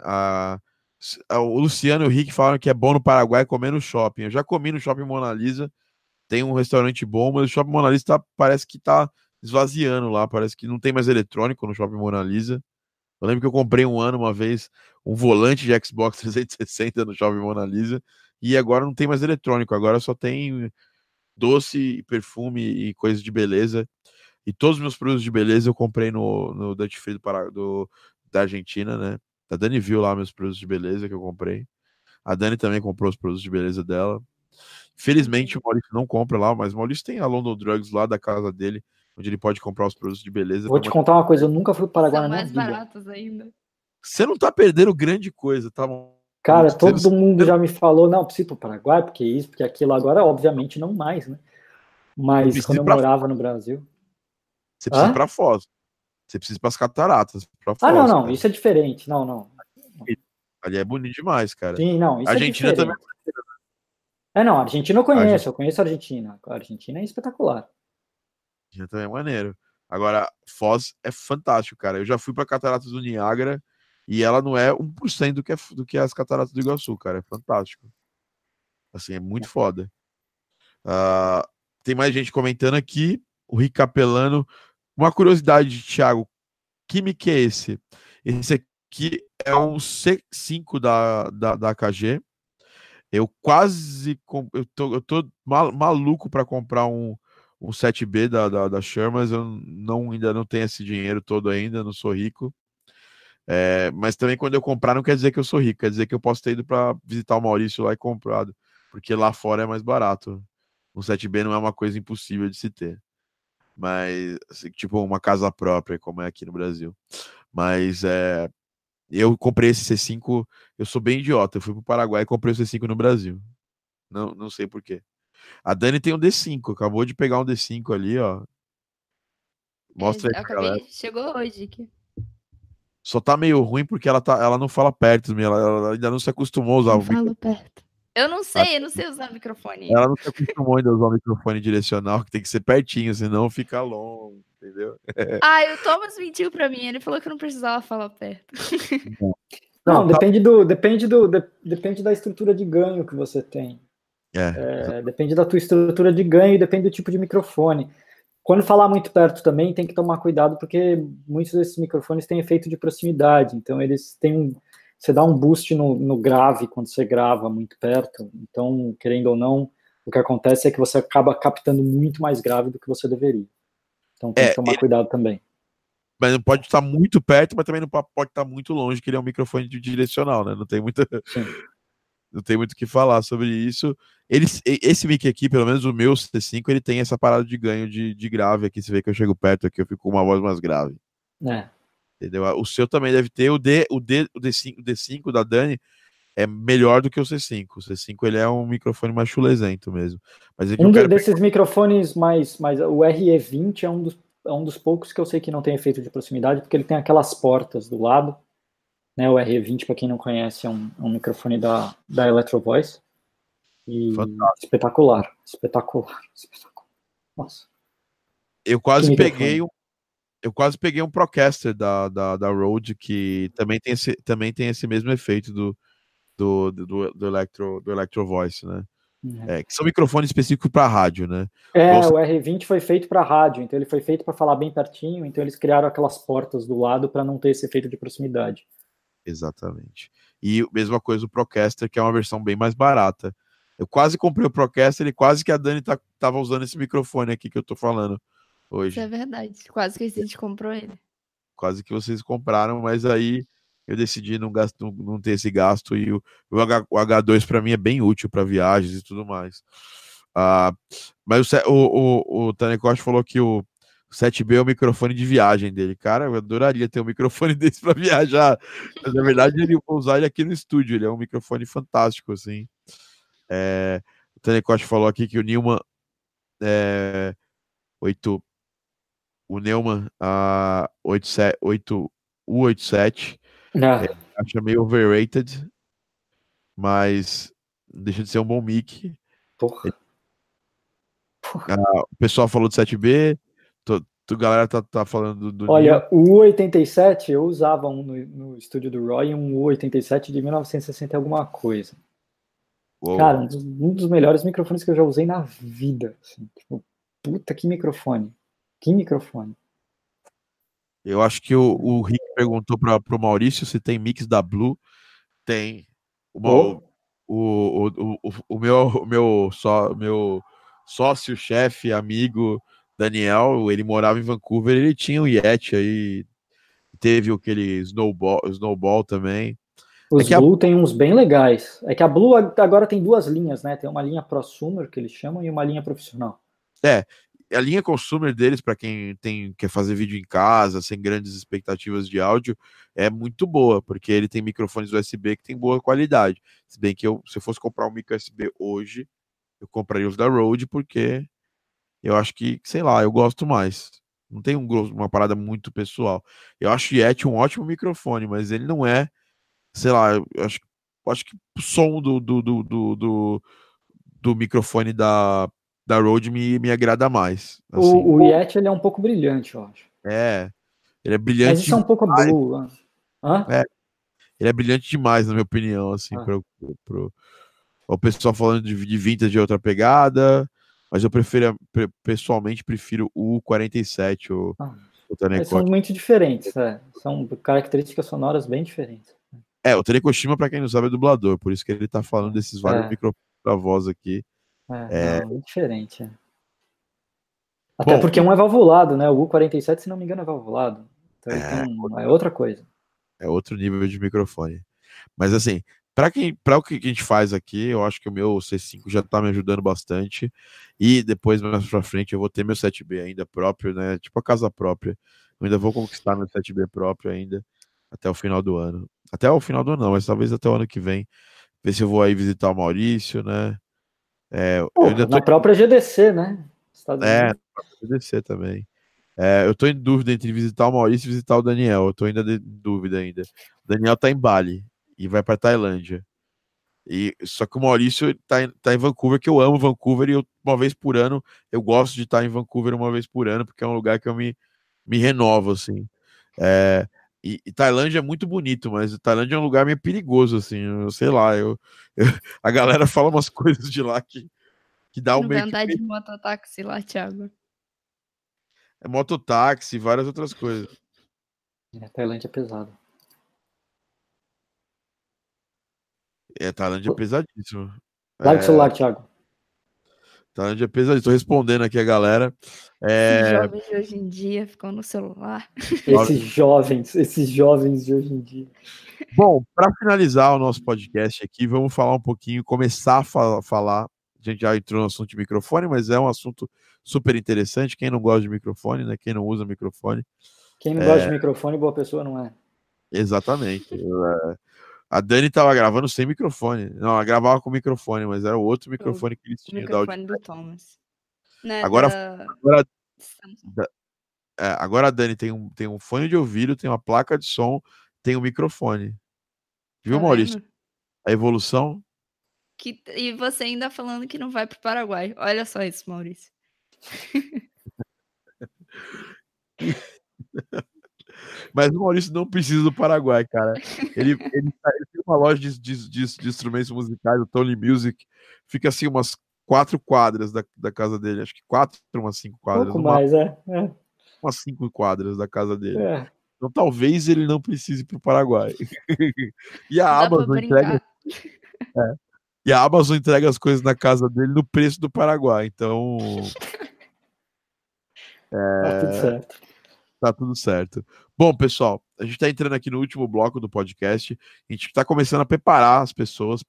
uh, o Luciano e o Rick falaram que é bom no Paraguai comer no shopping. Eu já comi no shopping Mona Lisa, tem um restaurante bom, mas o shopping Mona Lisa tá, parece que está esvaziando lá, parece que não tem mais eletrônico no shopping Mona Lisa. Eu lembro que eu comprei um ano, uma vez, um volante de Xbox [laughs] 360 no shopping Mona Lisa, e agora não tem mais eletrônico, agora só tem doce, perfume e coisas de beleza. E todos os meus produtos de beleza eu comprei no, no Dutch Free do, do, da Argentina, né? A Dani viu lá meus produtos de beleza que eu comprei. A Dani também comprou os produtos de beleza dela. Felizmente o Maurício não compra lá, mas o Maurício tem a London Drugs lá da casa dele, onde ele pode comprar os produtos de beleza. Vou te contar uma coisa, eu nunca fui para Paraguai São mais baratos ainda. Você não tá perdendo grande coisa, tá bom? Cara, todo mundo já me falou, não, preciso ir para o Paraguai, porque isso, porque aquilo. Agora, obviamente, não mais, né? Mas quando eu morava no Brasil. Você precisa ir para Foz. Você precisa ir para as cataratas. Foz, ah, não, não, cara. isso é diferente. Não, não. Ali é bonito demais, cara. Sim, não. Isso a é Argentina é também. É, não, a Argentina eu conheço, eu conheço a Argentina. A Argentina é espetacular. Já também é maneiro. Agora, Foz é fantástico, cara. Eu já fui para Cataratas do Niágara e ela não é 1% do que, é, do que as Cataratas do Iguaçu, cara. É fantástico. Assim, é muito foda. Uh, tem mais gente comentando aqui. O Rick Capelano. Uma curiosidade, Thiago. Que mic é esse? Esse aqui é um C5 da, da, da KG. Eu quase. Eu tô, eu tô maluco para comprar um, um 7B da, da, da Shure, mas eu não, ainda não tenho esse dinheiro todo ainda, não sou rico. É, mas também quando eu comprar não quer dizer que eu sou rico, quer dizer que eu posso ter ido para visitar o Maurício lá e comprado, porque lá fora é mais barato. Um 7B não é uma coisa impossível de se ter. Mas, assim, tipo, uma casa própria, como é aqui no Brasil. Mas é, eu comprei esse C5, eu sou bem idiota. Eu fui pro Paraguai e comprei o C5 no Brasil. Não, não sei porquê. A Dani tem um D5, acabou de pegar um D5 ali, ó. Mostra aí, acabei, Chegou hoje aqui. Só tá meio ruim porque ela, tá, ela não fala perto, ela, ela ainda não se acostumou a usar não o microfone. perto. Eu não sei, eu não sei usar microfone. Ela não se acostumou ainda a usar o microfone direcional, que tem que ser pertinho, senão fica longo, entendeu? Ah, o Thomas mentiu pra mim, ele falou que eu não precisava falar perto. Não, não tá... depende, do, depende, do, de, depende da estrutura de ganho que você tem. É. É, depende da tua estrutura de ganho e depende do tipo de microfone. Quando falar muito perto também, tem que tomar cuidado, porque muitos desses microfones têm efeito de proximidade, então eles têm um. Você dá um boost no, no grave quando você grava muito perto, então, querendo ou não, o que acontece é que você acaba captando muito mais grave do que você deveria. Então tem é, que tomar ele... cuidado também. Mas não pode estar muito perto, mas também não pode estar muito longe, que ele é um microfone direcional, né? Não tem muita. [laughs] Sim não tem muito o que falar sobre isso. Eles, esse mic aqui, pelo menos o meu C5, ele tem essa parada de ganho de, de grave aqui. Você vê que eu chego perto aqui, eu fico com uma voz mais grave. É. Entendeu? O seu também deve ter. O, D, o, D, o, D5, o D5 da Dani é melhor do que o C5. O C5 ele é um microfone mais chulesento mesmo. Mas um desses pegar... microfones mais, mais. O RE20 é um, dos, é um dos poucos que eu sei que não tem efeito de proximidade, porque ele tem aquelas portas do lado né, o RE20, para quem não conhece, é um, é um, microfone da, da Electro Voice. E espetacular, espetacular, [laughs] espetacular. Nossa. Eu quase peguei um, eu quase peguei um Procaster da, da, da Rode que também tem esse, também tem esse mesmo efeito do, do, do, do, Electro, do Electro Voice, né? É. É, que são microfones específicos para rádio, né? É, o R20 foi feito para rádio, então ele foi feito para falar bem pertinho, então eles criaram aquelas portas do lado para não ter esse efeito de proximidade. Exatamente. E mesma coisa o Procaster, que é uma versão bem mais barata. Eu quase comprei o Procaster e quase que a Dani tá, tava usando esse microfone aqui que eu tô falando hoje. Isso é verdade. Quase que a gente comprou ele. Quase que vocês compraram, mas aí eu decidi não, gasto, não ter esse gasto e o, o, H, o H2 para mim é bem útil para viagens e tudo mais. Ah, mas o, o, o, o falou que o, o 7B é o microfone de viagem dele. Cara, eu adoraria ter um microfone [laughs] desse para viajar. Mas na verdade, ele vou usar ele aqui no estúdio. Ele é um microfone fantástico, assim. É, o Tânia Costa falou aqui que o Newman é, 8, o Neumann a 87, 8, U87 ah. é, acha meio overrated, mas deixa de ser um bom mic. Porra. Porra. Ah, o pessoal falou do 7B, Tu, tu galera tá, tá falando do. Olha, o U87 eu usava um no, no estúdio do Roy, um U87 de 1960 alguma coisa. Uou. Cara, um dos, um dos, melhores microfones que eu já usei na vida. Assim, tipo, puta que microfone. Que microfone. Eu acho que o, o Rick perguntou para o Maurício se tem mix da Blue. Tem. o, o, o, o, o, meu, o meu, só, meu sócio-chefe, amigo, Daniel, ele morava em Vancouver, ele tinha o um Yeti aí, teve aquele Snowball, Snowball também. Os é Blue a... tem uns bem legais. É que a Blue agora tem duas linhas, né? Tem uma linha prosumer que eles chamam e uma linha profissional. É, a linha consumer deles para quem tem quer fazer vídeo em casa, sem grandes expectativas de áudio, é muito boa, porque ele tem microfones USB que tem boa qualidade. Se bem que eu, se eu fosse comprar um micro USB hoje, eu compraria os da Rode porque eu acho que, sei lá, eu gosto mais. Não tem um, uma parada muito pessoal. Eu acho o Yeti um ótimo microfone, mas ele não é, sei lá, eu acho, acho que o som do, do, do, do, do, do microfone da, da Rode me, me agrada mais. Assim. O, o Yeti ele é um pouco brilhante, eu acho. É, ele é brilhante. Mas isso é um pouco blue. Hã? É, ele é brilhante demais, na minha opinião, assim, ah. pro, pro, o pessoal falando de, de vintage de outra pegada, mas eu prefiro, pessoalmente, prefiro o 47, o, ah. o São muito diferentes, é. são características sonoras bem diferentes. É, o Tanekoshima, para quem não sabe, é dublador, por isso que ele tá falando desses vários é. microfones pra voz aqui. É, é... muito diferente. É. Até Bom, porque um é valvulado, né? O U47, se não me engano, é valvulado. Então é, é outra coisa. É outro nível de microfone. Mas assim, para quem para o que a gente faz aqui, eu acho que o meu C5 já está me ajudando bastante. E depois mais para frente eu vou ter meu 7B ainda próprio, né? Tipo a casa própria. Eu ainda vou conquistar meu 7B próprio ainda até o final do ano. Até o final do ano, não, mas talvez até o ano que vem. Ver se eu vou aí visitar o Maurício, né? É, Pô, tô... Na própria GDC, né? Estados é, na própria GDC também. É, eu tô em dúvida entre visitar o Maurício e visitar o Daniel. Eu tô ainda em dúvida ainda. O Daniel tá em Bali e vai para Tailândia. E só que o Maurício tá, tá em Vancouver, que eu amo Vancouver e eu, uma vez por ano eu gosto de estar em Vancouver uma vez por ano, porque é um lugar que eu me, me renovo assim. É, e, e, Tailândia é muito bonito, mas Tailândia é um lugar meio perigoso assim. Eu sei lá, eu, eu [laughs] a galera fala umas [laughs] coisas de lá que que dá um meio andar que... de mototáxi lá, Thiago. É mototáxi, várias outras coisas. É, Tailândia é pesado. É, Tailândia é pesadíssimo. Larga é... o celular, Thiago. Tailândia é pesadíssimo. Tô respondendo aqui a galera. É... Esses jovens de hoje em dia ficam no celular. [laughs] Esses jovens, esses jovens de hoje em dia. Bom, para finalizar o nosso podcast aqui, vamos falar um pouquinho, começar a falar a gente já entrou no assunto de microfone, mas é um assunto super interessante. Quem não gosta de microfone, né? Quem não usa microfone. Quem não é... gosta de microfone, boa pessoa não é. Exatamente. [laughs] É, a Dani estava gravando sem microfone. Não, ela gravava com microfone, mas era o outro microfone que eles tinham. O microfone do Thomas. Né, agora, da... agora, da, é, agora a Dani tem um, tem um fone de ouvido, tem uma placa de som, tem um microfone. Viu, tá Maurício? Vendo? A evolução que, e você ainda falando que não vai para o Paraguai. Olha só isso, Maurício. [laughs] [laughs] Mas o Maurício não precisa do Paraguai, cara. Ele, [laughs] ele, ele tem uma loja de, de, de, de, instrumentos musicais, o Tony Music, fica assim umas quatro quadras da, da casa dele. Acho que quatro, umas cinco quadras. Pouco uma, mais, é. é. Umas cinco quadras da casa dele. É. Então talvez ele não precise para o Paraguai. [laughs] e a Amazon entrega. É. E a Amazon entrega as coisas na casa dele no preço do Paraguai. Então. [laughs] É... Tá tudo certo. Tá tudo certo. Bom, pessoal, a gente está entrando aqui no último bloco do podcast. A gente está começando a preparar as pessoas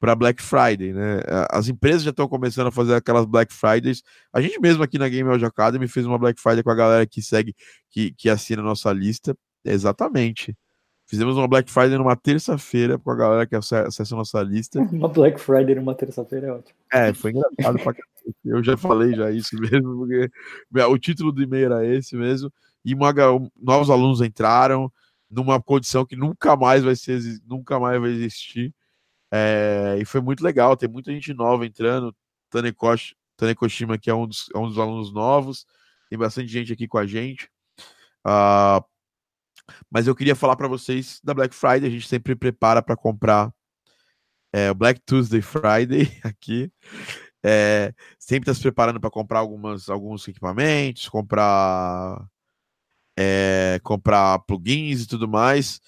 para Black Friday, né? As empresas já estão começando a fazer aquelas Black Fridays. A gente mesmo aqui na Game Audio Academy fez uma Black Friday com a galera que segue, que, que assina a nossa lista. Exatamente. Fizemos uma Black Friday numa terça-feira com a galera que acessa a nossa lista. [laughs] Uma Black Friday numa terça-feira é ótimo. É, foi engraçado pra [laughs] Eu já falei já isso mesmo, porque o título do e-mail era esse mesmo. E uma, novos alunos entraram numa condição que nunca mais vai ser, nunca mais vai existir. É, e foi muito legal, tem muita gente nova entrando. Tanekoshi, Tanekoshima, que é um dos, é um dos alunos novos, tem bastante gente aqui com a gente. Uh, mas eu queria falar para vocês da Black Friday. A gente sempre prepara para comprar é, Black Tuesday Friday [laughs] aqui. É, sempre está se preparando para comprar algumas, alguns equipamentos, comprar é, comprar plugins e tudo mais.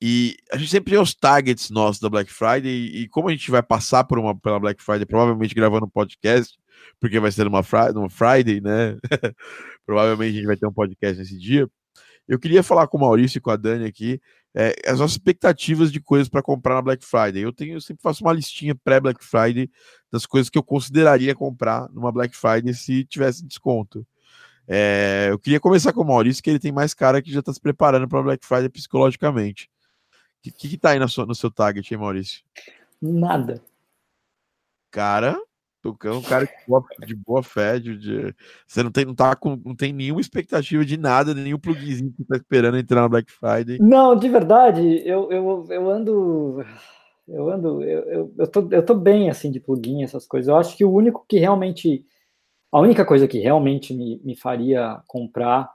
E a gente sempre tem os targets nossos da Black Friday. E, como a gente vai passar por uma pela Black Friday, provavelmente gravando um podcast, porque vai ser uma, Friday, uma Friday, né? [laughs] provavelmente a gente vai ter um podcast nesse dia. Eu queria falar com o Maurício e com a Dani aqui é, as nossas expectativas de coisas para comprar na Black Friday. Eu tenho, eu sempre faço uma listinha pré-Black Friday das coisas que eu consideraria comprar numa Black Friday se tivesse desconto. É, eu queria começar com o Maurício, que ele tem mais cara que já está se preparando para Black Friday psicologicamente. O que, que, tá aí no seu, no seu target, hein, Maurício? Nada. Cara, é um cara de boa, de boa fé, de, de, você não tem, não, tá com, não tem nenhuma expectativa de nada, nenhum pluginzinho que tá esperando entrar na Black Friday. Não, de verdade, eu, eu, eu ando. eu ando, eu, eu, eu, tô, eu tô bem assim de plugin, essas coisas. Eu acho que o único que realmente, a única coisa que realmente me, me faria comprar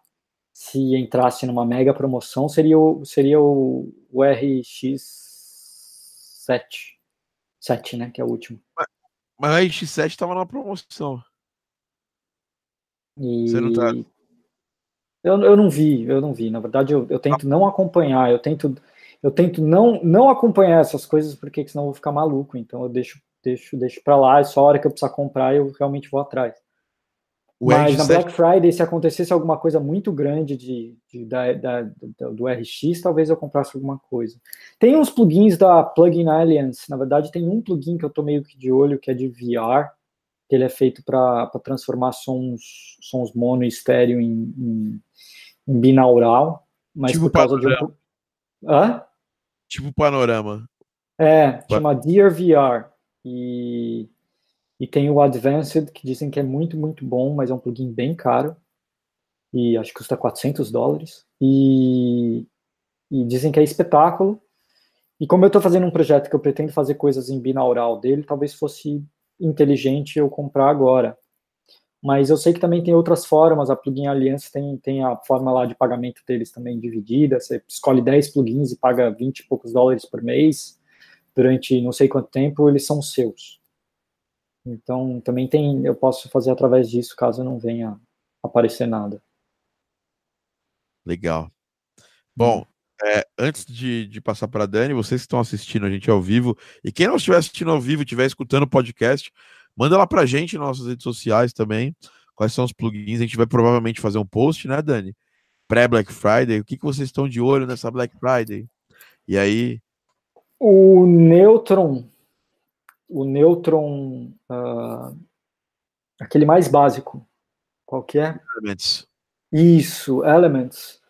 se entrasse numa mega promoção seria o, seria o, o RX7. 7, né? Que é o último. Mas, mas o RX7 tava na promoção. E... Você não tá. Eu, eu não vi, eu não vi. Na verdade, eu, eu tento não acompanhar, eu tento, eu tento não, não acompanhar essas coisas, porque senão eu vou ficar maluco. Então eu deixo, deixo, deixo para lá, e só a hora que eu precisar comprar, eu realmente vou atrás. O Mas na Black Friday, se acontecesse alguma coisa muito grande de, de da, da, do RX, talvez eu comprasse alguma coisa. Tem uns plugins da Plugin Alliance, na verdade tem um plugin que eu tô meio que de olho, que é de VR, que ele é feito para transformar sons, sons mono e estéreo em, em, em binaural, mas tipo por causa panorama. de um... Hã? Tipo panorama. É, chama Dear VR. E, e tem o Advanced, que dizem que é muito, muito bom, mas é um plugin bem caro. E acho que custa 400 dólares. E, e dizem que é espetáculo. E como eu estou fazendo um projeto que eu pretendo fazer coisas em binaural dele, talvez fosse inteligente eu comprar agora. Mas eu sei que também tem outras formas, a Plugin Alliance tem, tem a forma lá de pagamento deles também dividida, você escolhe 10 plugins e paga 20 e poucos dólares por mês, durante não sei quanto tempo, eles são seus. Então, também tem, eu posso fazer através disso, caso não venha aparecer nada. Legal. Bom, é, antes de, de passar para a Dani, vocês que estão assistindo a gente ao vivo, e quem não estiver assistindo ao vivo, estiver escutando o podcast, manda lá para a gente nas nossas redes sociais também, quais são os plugins. A gente vai provavelmente fazer um post, né, Dani? Pré-Black Friday. O que, que vocês estão de olho nessa Black Friday? E aí. O Neutron. O Neutron. Uh, aquele mais básico. Qual que é? Elements. Isso, Elements.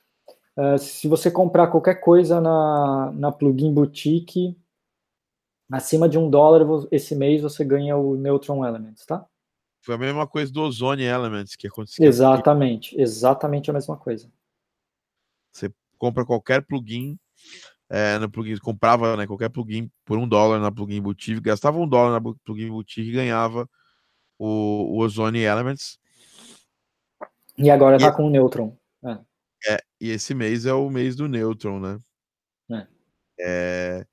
Uh, se você comprar qualquer coisa na, na Plugin Boutique, acima de um dólar esse mês você ganha o Neutron Elements, tá? Foi a mesma coisa do Ozone Elements que aconteceu. Exatamente, exatamente a mesma coisa. Você compra qualquer plugin, é, no plugin, comprava né, qualquer plugin por um dólar na Plugin Boutique, gastava um dólar na Plugin Boutique e ganhava o, o Ozone Elements. E agora e tá com o Neutron. É. É, e esse mês é o mês do Neutron, né? É. é...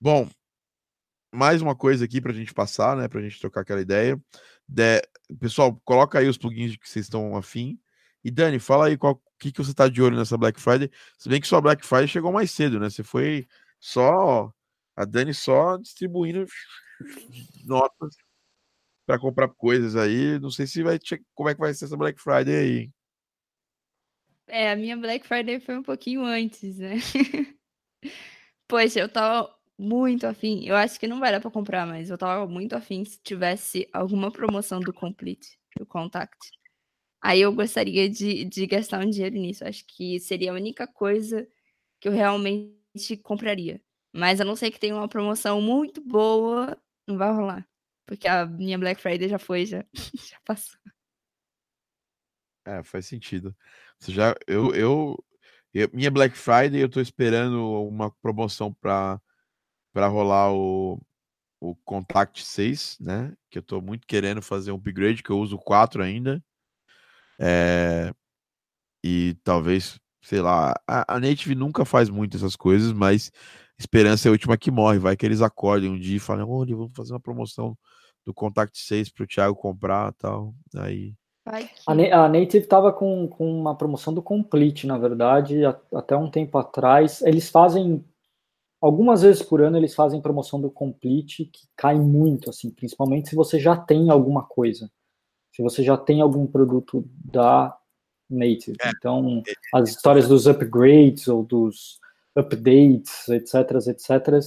Bom, mais uma coisa aqui para a gente passar, né? Para a gente trocar aquela ideia. De... Pessoal, coloca aí os plugins que vocês estão afim. E Dani, fala aí qual que, que você está de olho nessa Black Friday. Se bem que sua Black Friday chegou mais cedo, né? Você foi só a Dani só distribuindo [laughs] notas para comprar coisas aí. Não sei se vai como é que vai ser essa Black Friday aí. É, a minha Black Friday foi um pouquinho antes, né? [laughs] Poxa, eu tava muito afim. Eu acho que não vai dar pra comprar, mas eu tava muito afim se tivesse alguma promoção do Complete, do Contact. Aí eu gostaria de, de gastar um dinheiro nisso. Acho que seria a única coisa que eu realmente compraria. Mas a não ser que tenha uma promoção muito boa, não vai rolar. Porque a minha Black Friday já foi, já, [laughs] já passou. É, faz sentido. Você já, eu, eu, eu, minha Black Friday eu tô esperando uma promoção para para rolar o, o Contact 6, né? Que eu tô muito querendo fazer um upgrade, que eu uso 4 ainda. É, e talvez, sei lá, a, a Native nunca faz muito essas coisas, mas esperança é a última que morre. Vai que eles acordem um dia e falem, olha, vamos fazer uma promoção do Contact 6 para o Thiago comprar tal. Aí a, Native estava com, com uma promoção do Complete, na verdade, a, até um tempo atrás. Eles fazem, algumas vezes por ano, eles fazem promoção do Complete, que cai muito, assim, principalmente se você já tem alguma coisa. Se você já tem algum produto da Native. É. Então, as histórias dos upgrades ou dos updates, etc, etc.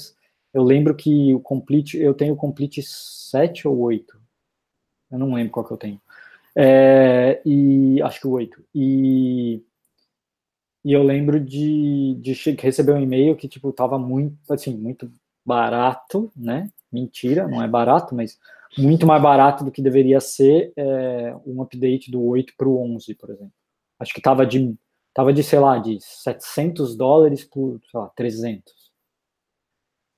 Eu lembro que o Complete, eu tenho o Complete 7 ou 8. Eu não lembro qual que eu tenho. É, e acho que o 8. E, e eu lembro de, de receber um e-mail que tipo tava muito assim, muito barato, né? Mentira, não é barato, mas muito mais barato do que deveria ser é, um update do 8 para o 11, por exemplo. Acho que tava de tava de, sei lá, de 700 dólares por, sei lá, 300.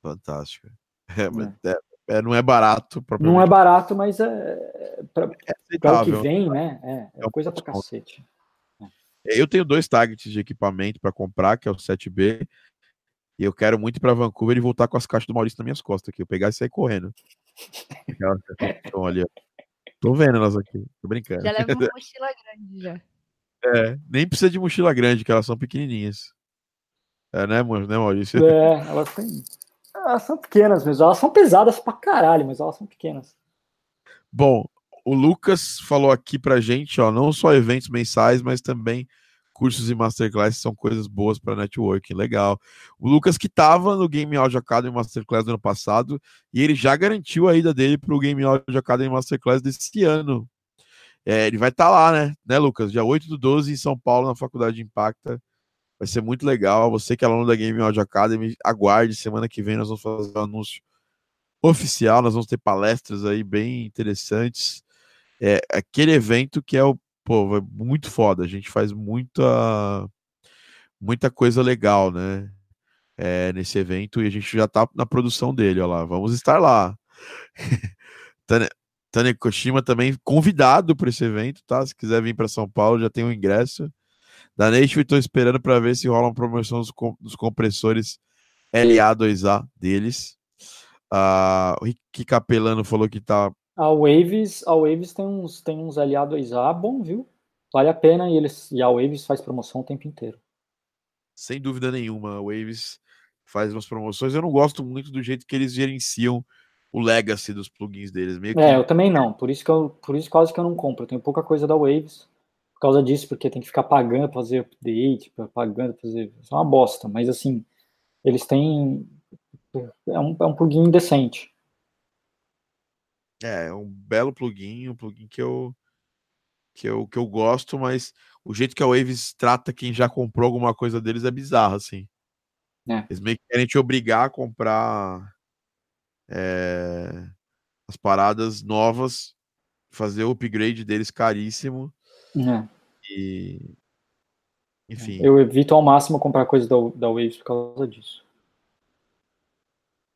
Fantástico. É, é. É, não é barato. Não é barato, mas é, para é o que vem, né? É, é coisa pra cacete. Eu tenho dois targets de equipamento para comprar, que é o 7B, e eu quero muito ir para Vancouver e voltar com as caixas do Maurício nas minhas costas aqui. Eu pegar e sair correndo. Estão ali, Tô vendo elas aqui. Tô brincando. Já leva uma [laughs] mochila grande já. É, nem precisa de mochila grande, que elas são pequenininhas. É, né, né Maurício? É, elas têm. Elas são pequenas mesmo. Elas são pesadas pra caralho, mas elas são pequenas. Bom, o Lucas falou aqui pra gente, ó, não só eventos mensais, mas também cursos e masterclass são coisas boas para networking, legal. O Lucas que estava no Game Audio Academy Masterclass do ano passado e ele já garantiu a ida dele para o Game Audio Academy Masterclass desse ano. É, ele vai estar tá lá, né? Né, Lucas? Dia 8 do 12 em São Paulo, na Faculdade de Impacta. Vai ser muito legal. Você que é aluno da Game Audio Academy, aguarde. Semana que vem nós vamos fazer um anúncio oficial. Nós vamos ter palestras aí bem interessantes é aquele evento que é o pô, muito foda. A gente faz muita muita coisa legal, né? É, nesse evento e a gente já tá na produção dele, ó lá. Vamos estar lá. [laughs] Tânia Koshima também convidado para esse evento, tá? Se quiser vir para São Paulo, já tem o um ingresso. Da Native, estou esperando para ver se rola uma promoção dos, dos compressores LA2A deles. Uh, o Rick Capelano falou que tá a Waves, a Waves tem uns, tem uns LA2A bom, viu? Vale a pena e, eles, e a Waves faz promoção o tempo inteiro. Sem dúvida nenhuma, a Waves faz umas promoções. Eu não gosto muito do jeito que eles gerenciam o legacy dos plugins deles. Meio que... É, eu também não. Por isso que eu, por isso quase que eu não compro. Eu tenho pouca coisa da Waves por causa disso, porque tem que ficar pagando para fazer update, pagando para fazer. Isso é uma bosta. Mas assim, eles têm. É um, é um plugin decente. É, é um belo plugin, um plugin que eu, que eu, que eu gosto, mas o jeito que a Waves trata quem já comprou alguma coisa deles é bizarro, assim. É. Eles meio que querem te obrigar a comprar é, as paradas novas, fazer o upgrade deles caríssimo. É. E. Enfim. Eu evito ao máximo comprar coisas da, da Waves por causa disso.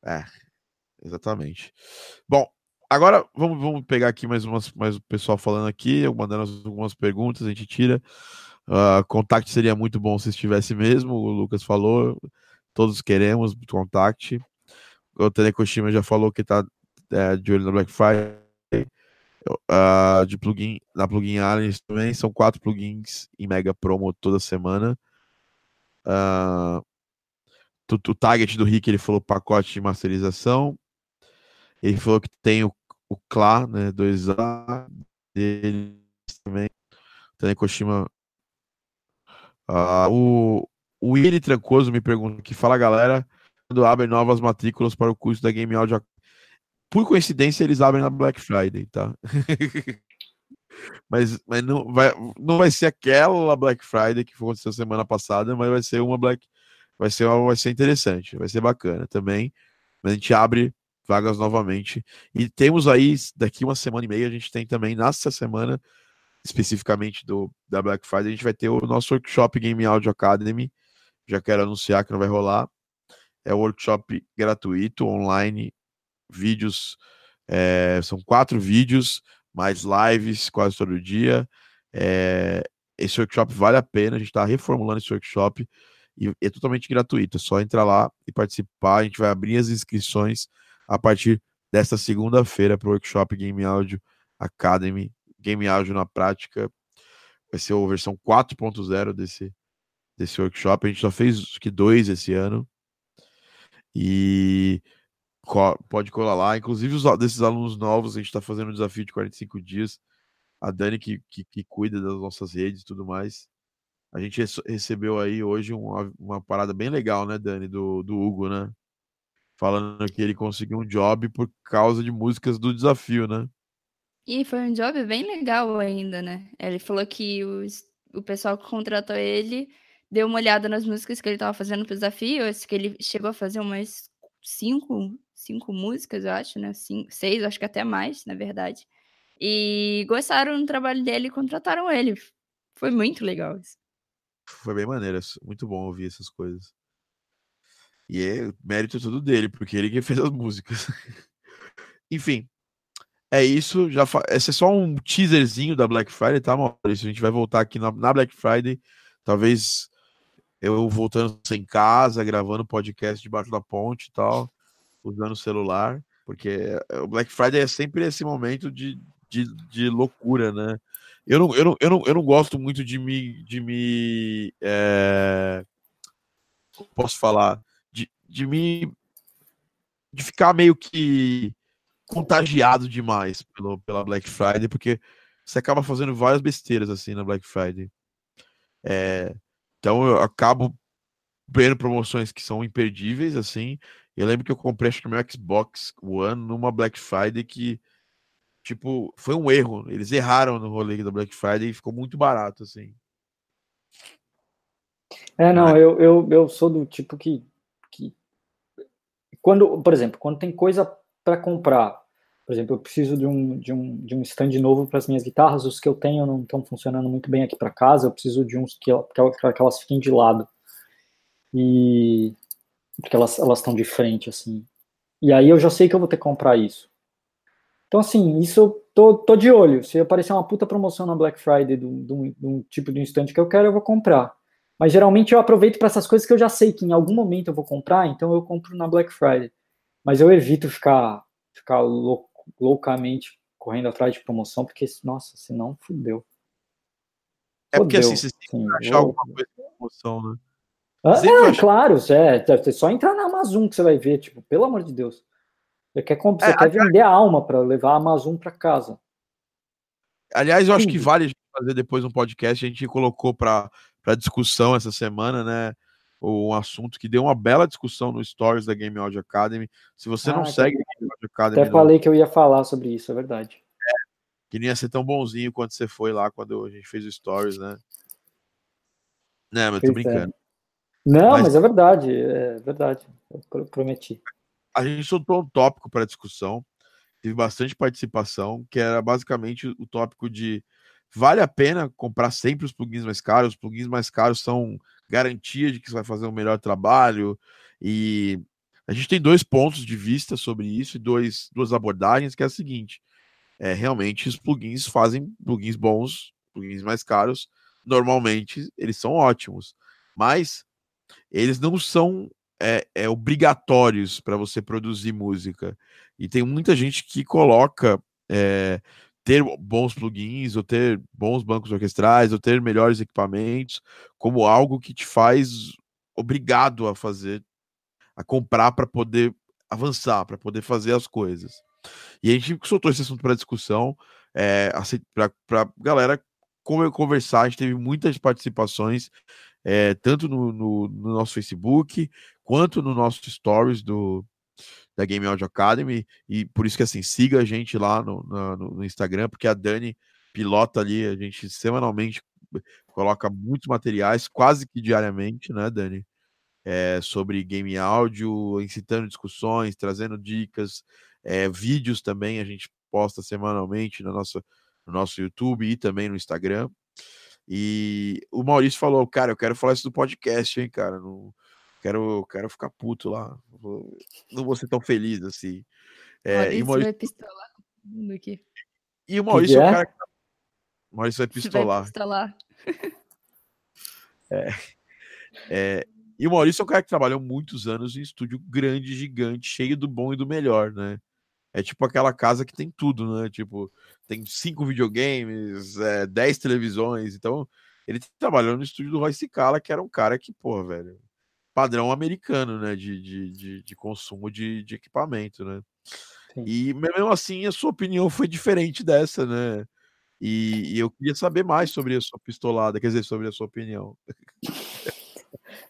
É, exatamente. Bom, Agora, vamos, vamos pegar aqui mais, umas, mais o pessoal falando aqui, mandando algumas perguntas, a gente tira. Uh, contact seria muito bom se estivesse mesmo, o Lucas falou. Todos queremos contact. O Telekoshima já falou que está é, de olho na Black Friday. Uh, de plugin, na plugin Aliens também, são quatro plugins em mega promo toda semana. Uh, o target do Rick ele falou pacote de masterização. Ele falou que tem o o Clá, né, 2A dele também. Também Koshima. Ah, o, o Willi Trancoso me pergunta que fala galera quando abrem novas matrículas para o curso da Game Audio. Por coincidência, eles abrem na Black Friday, tá? [laughs] mas mas não, vai, não vai ser aquela Black Friday que aconteceu semana passada, mas vai ser uma Black. Vai ser, vai ser interessante, vai ser bacana também. A gente abre vagas novamente. E temos aí, daqui uma semana e meia, a gente tem também, nessa semana, especificamente do da Black Friday, a gente vai ter o nosso workshop Game Audio Academy. Já quero anunciar que não vai rolar. É um workshop gratuito, online, vídeos. É, são quatro vídeos, mais lives quase todo dia. É, esse workshop vale a pena, a gente está reformulando esse workshop e é totalmente gratuito. É só entrar lá e participar. A gente vai abrir as inscrições a partir desta segunda-feira para o workshop Game Audio Academy, Game Audio na prática. Vai ser a versão 4.0 desse, desse workshop. A gente só fez que dois esse ano. E pode colar lá. Inclusive, os, desses alunos novos, a gente está fazendo um desafio de 45 dias. A Dani, que, que, que cuida das nossas redes e tudo mais. A gente recebeu aí hoje uma, uma parada bem legal, né, Dani, do, do Hugo, né? Falando que ele conseguiu um job por causa de músicas do desafio, né? E foi um job bem legal ainda, né? Ele falou que os, o pessoal que contratou ele deu uma olhada nas músicas que ele estava fazendo pro desafio, acho que ele chegou a fazer umas cinco, cinco músicas, eu acho, né? Cinco, seis, acho que até mais, na verdade. E gostaram do trabalho dele e contrataram ele. Foi muito legal isso. Foi bem maneiro, muito bom ouvir essas coisas. E é mérito tudo dele, porque ele que fez as músicas. [laughs] Enfim, é isso. Já fa... Esse é só um teaserzinho da Black Friday, tá, Maurício? A gente vai voltar aqui na, na Black Friday. Talvez eu voltando sem casa, gravando podcast debaixo da ponte e tal, usando o celular, porque o Black Friday é sempre esse momento de, de, de loucura, né? Eu não, eu, não, eu, não, eu não gosto muito de me. De me é... Posso falar? De, me. De ficar meio que contagiado demais pelo, pela Black Friday, porque você acaba fazendo várias besteiras assim na Black Friday. É, então eu acabo vendo promoções que são imperdíveis, assim. Eu lembro que eu comprei acho que meu Xbox One numa Black Friday que, tipo, foi um erro. Eles erraram no rolê da Black Friday e ficou muito barato, assim. É, não, eu, eu, eu sou do tipo que. Quando, por exemplo, quando tem coisa para comprar por exemplo, eu preciso de um, de um, de um stand novo para as minhas guitarras, os que eu tenho não estão funcionando muito bem aqui para casa, eu preciso de uns que, que, que elas fiquem de lado. E porque elas elas estão de frente assim. E aí eu já sei que eu vou ter que comprar isso. Então assim, isso eu tô, tô de olho. Se aparecer uma puta promoção na Black Friday de um, um, de um tipo de instante que eu quero, eu vou comprar. Mas geralmente eu aproveito para essas coisas que eu já sei que em algum momento eu vou comprar, então eu compro na Black Friday. Mas eu evito ficar ficar loucamente correndo atrás de promoção, porque, nossa, senão fudeu. É porque assim, você tem que achar alguma coisa de promoção, né? Ah, é, achar... claro, é, é só entrar na Amazon que você vai ver, tipo, pelo amor de Deus. Você quer, você é, quer aliás, vender a alma para levar a Amazon para casa. Aliás, eu acho que vale fazer depois um podcast, a gente colocou para discussão essa semana, né? um assunto que deu uma bela discussão no Stories da Game Audio Academy. Se você ah, não segue a Game Audio Academy. Até falei não... que eu ia falar sobre isso, é verdade. É, que nem ia ser tão bonzinho quando você foi lá, quando a gente fez o Stories, né? Não, mas tô é. brincando. Não, mas... mas... é verdade, é verdade. Eu prometi. A gente soltou um tópico para discussão, teve bastante participação, que era basicamente o tópico de vale a pena comprar sempre os plugins mais caros? Os plugins mais caros são garantia de que você vai fazer um melhor trabalho. E a gente tem dois pontos de vista sobre isso e dois, duas abordagens, que é a seguinte: é, realmente os plugins fazem plugins bons, plugins mais caros. Normalmente eles são ótimos, mas eles não são é, é, obrigatórios para você produzir música. E tem muita gente que coloca é, ter bons plugins, ou ter bons bancos orquestrais, ou ter melhores equipamentos, como algo que te faz obrigado a fazer, a comprar para poder avançar, para poder fazer as coisas. E a gente soltou esse assunto para discussão, é, para galera conversar. A gente teve muitas participações, é, tanto no, no, no, nosso Facebook, quanto no nosso Stories do, da Game Audio Academy, e por isso que assim, siga a gente lá no, no, no Instagram, porque a Dani pilota ali, a gente semanalmente coloca muitos materiais, quase que diariamente, né, Dani? É, sobre game áudio, incitando discussões, trazendo dicas, é, vídeos também a gente posta semanalmente no nosso, no nosso YouTube e também no Instagram. E o Maurício falou, cara, eu quero falar isso do podcast, hein, cara. Não, Quero, quero ficar puto lá. Não vou ser tão feliz assim. É, e Maurício vai pistolar aqui. E o Maurício é o cara que... Maurício vai [laughs] pistolar. Vai pistolar. é, é, e o Maurício é um cara que trabalhou muitos anos em estúdio grande, gigante, cheio do bom e do melhor, né? É tipo aquela casa que tem tudo, né? Tipo, tem cinco videogames, é, dez televisões. Então, ele trabalhou no estúdio do Royce Cala, que era um cara que, pô, velho, padrão americano, né, de, de, de, de consumo de, de equipamento, né? Sim. E mesmo assim a sua opinião foi diferente dessa, né? E, e, eu queria saber mais sobre a sua pistolada, quer dizer, sobre a sua opinião.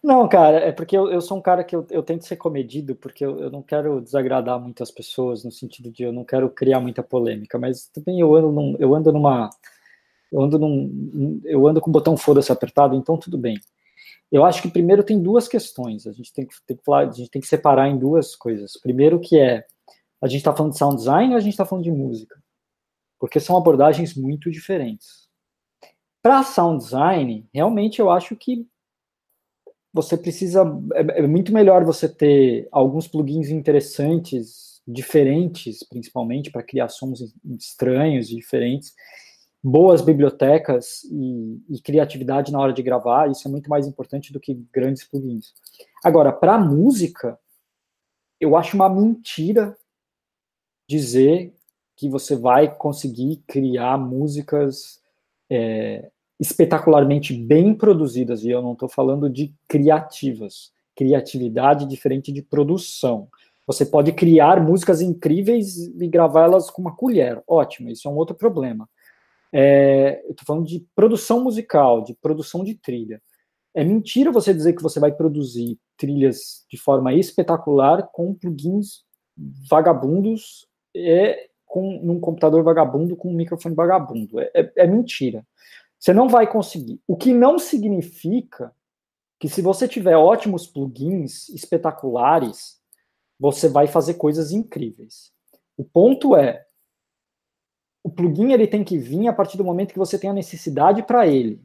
Não, cara, é porque eu, eu sou um cara que eu, eu tento ser comedido, porque eu, eu não quero desagradar muitas pessoas, no sentido de eu não quero criar muita polêmica, mas também eu ando, num, eu ando numa. Eu ando num. Eu ando com o botão foda-se apertado, então tudo bem. Eu acho que primeiro tem duas questões. A gente tem que, tem que falar, a gente tem que separar em duas coisas. Primeiro que é a gente está falando de sound design ou a gente está falando de música? Porque são abordagens muito diferentes. Para sound design, realmente eu acho que você precisa. É, é, muito melhor você ter alguns plugins interessantes, diferentes, principalmente para criar sons estranhos, diferentes, boas bibliotecas e, e, criatividade na hora de gravar. Isso é muito mais importante do que grandes plugins. Agora, para música, eu acho uma mentira dizer que você vai conseguir criar músicas é, espetacularmente bem produzidas, e eu não estou falando de criativas. Criatividade diferente de produção. Você pode criar músicas incríveis e gravá-las com uma colher. Ótimo, isso é um outro problema. É, eu estou falando de produção musical, de produção de trilha. É mentira você dizer que você vai produzir trilhas de forma espetacular com plugins vagabundos e com num computador vagabundo com um microfone vagabundo. É, é, é mentira. Você não vai conseguir. O que não significa que se você tiver ótimos plugins espetaculares, você vai fazer coisas incríveis. O ponto é, o plugin ele tem que vir a partir do momento que você tem a necessidade para ele.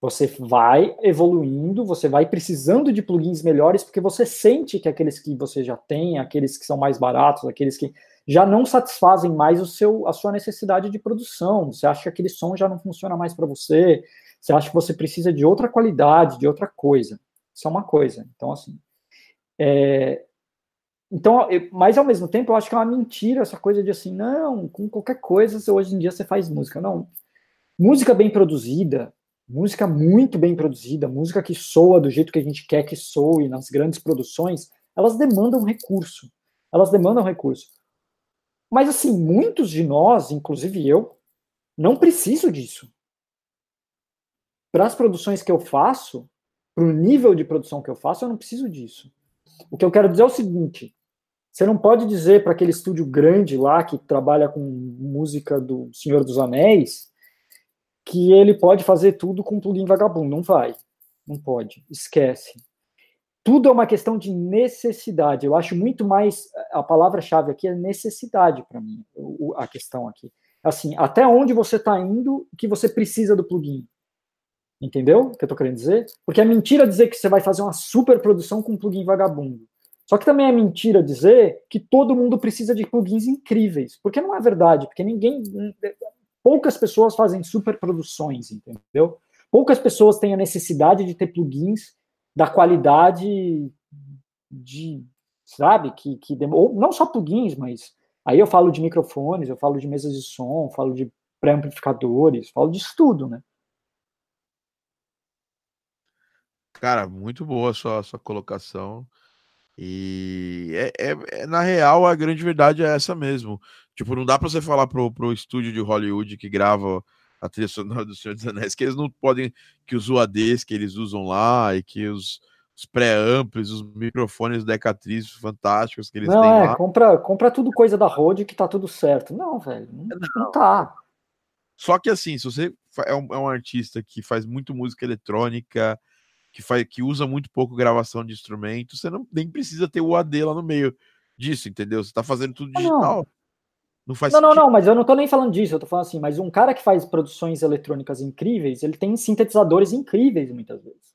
Você vai evoluindo, você vai precisando de plugins melhores, porque você sente que aqueles que você já tem, aqueles que são mais baratos, aqueles que já não satisfazem mais o seu, a sua necessidade de produção. Você acha que aquele som já não funciona mais para você, você acha que você precisa de outra qualidade, de outra coisa. Isso é uma coisa. Então, assim. É... Então, mas ao mesmo tempo, eu acho que é uma mentira essa coisa de assim, não, com qualquer coisa, hoje em dia você faz música. Não. Música bem produzida, música muito bem produzida, música que soa do jeito que a gente quer que soe nas grandes produções, elas demandam recurso. Elas demandam recurso. Mas, assim, muitos de nós, inclusive eu, não preciso disso. Para as produções que eu faço, para o nível de produção que eu faço, eu não preciso disso. O que eu quero dizer é o seguinte: você não pode dizer para aquele estúdio grande lá que trabalha com música do Senhor dos Anéis que ele pode fazer tudo com plugin vagabundo. Não vai. Não pode. Esquece tudo é uma questão de necessidade. Eu acho muito mais a palavra-chave aqui é necessidade para mim, a questão aqui. Assim, até onde você está indo que você precisa do plugin. Entendeu o que eu estou querendo dizer? Porque é mentira dizer que você vai fazer uma super produção com plugin vagabundo. Só que também é mentira dizer que todo mundo precisa de plugins incríveis. Porque não é verdade, porque ninguém. Poucas pessoas fazem super produções, entendeu? Poucas pessoas têm a necessidade de ter plugins da qualidade de, sabe, que, que ou não só plugins, mas aí eu falo de microfones, eu falo de mesas de som, falo de pré-amplificadores, falo de tudo, né? Cara, muito boa a sua, a sua colocação. E é, é, é, na real, a grande verdade é essa mesmo. Tipo, não dá pra você falar pro, pro estúdio de Hollywood que grava a trilha sonora do Senhor dos Anéis, que eles não podem, que os UADs que eles usam lá e que os, os pré-amplos, os microfones Decatriz fantásticos que eles não, têm é, lá. Compra, compra tudo coisa da Rode que tá tudo certo. Não, velho, não, não. não tá. Só que assim, se você é um, é um, artista que faz muito música eletrônica, que, faz, que usa muito pouco gravação de instrumentos, você não, nem precisa ter o AD lá no meio disso, entendeu? Você tá fazendo tudo digital. Não. Não faz Não, sentido. não, não, mas eu não tô nem falando disso, eu tô falando assim, mas um cara que faz produções eletrônicas incríveis, ele tem sintetizadores incríveis muitas vezes.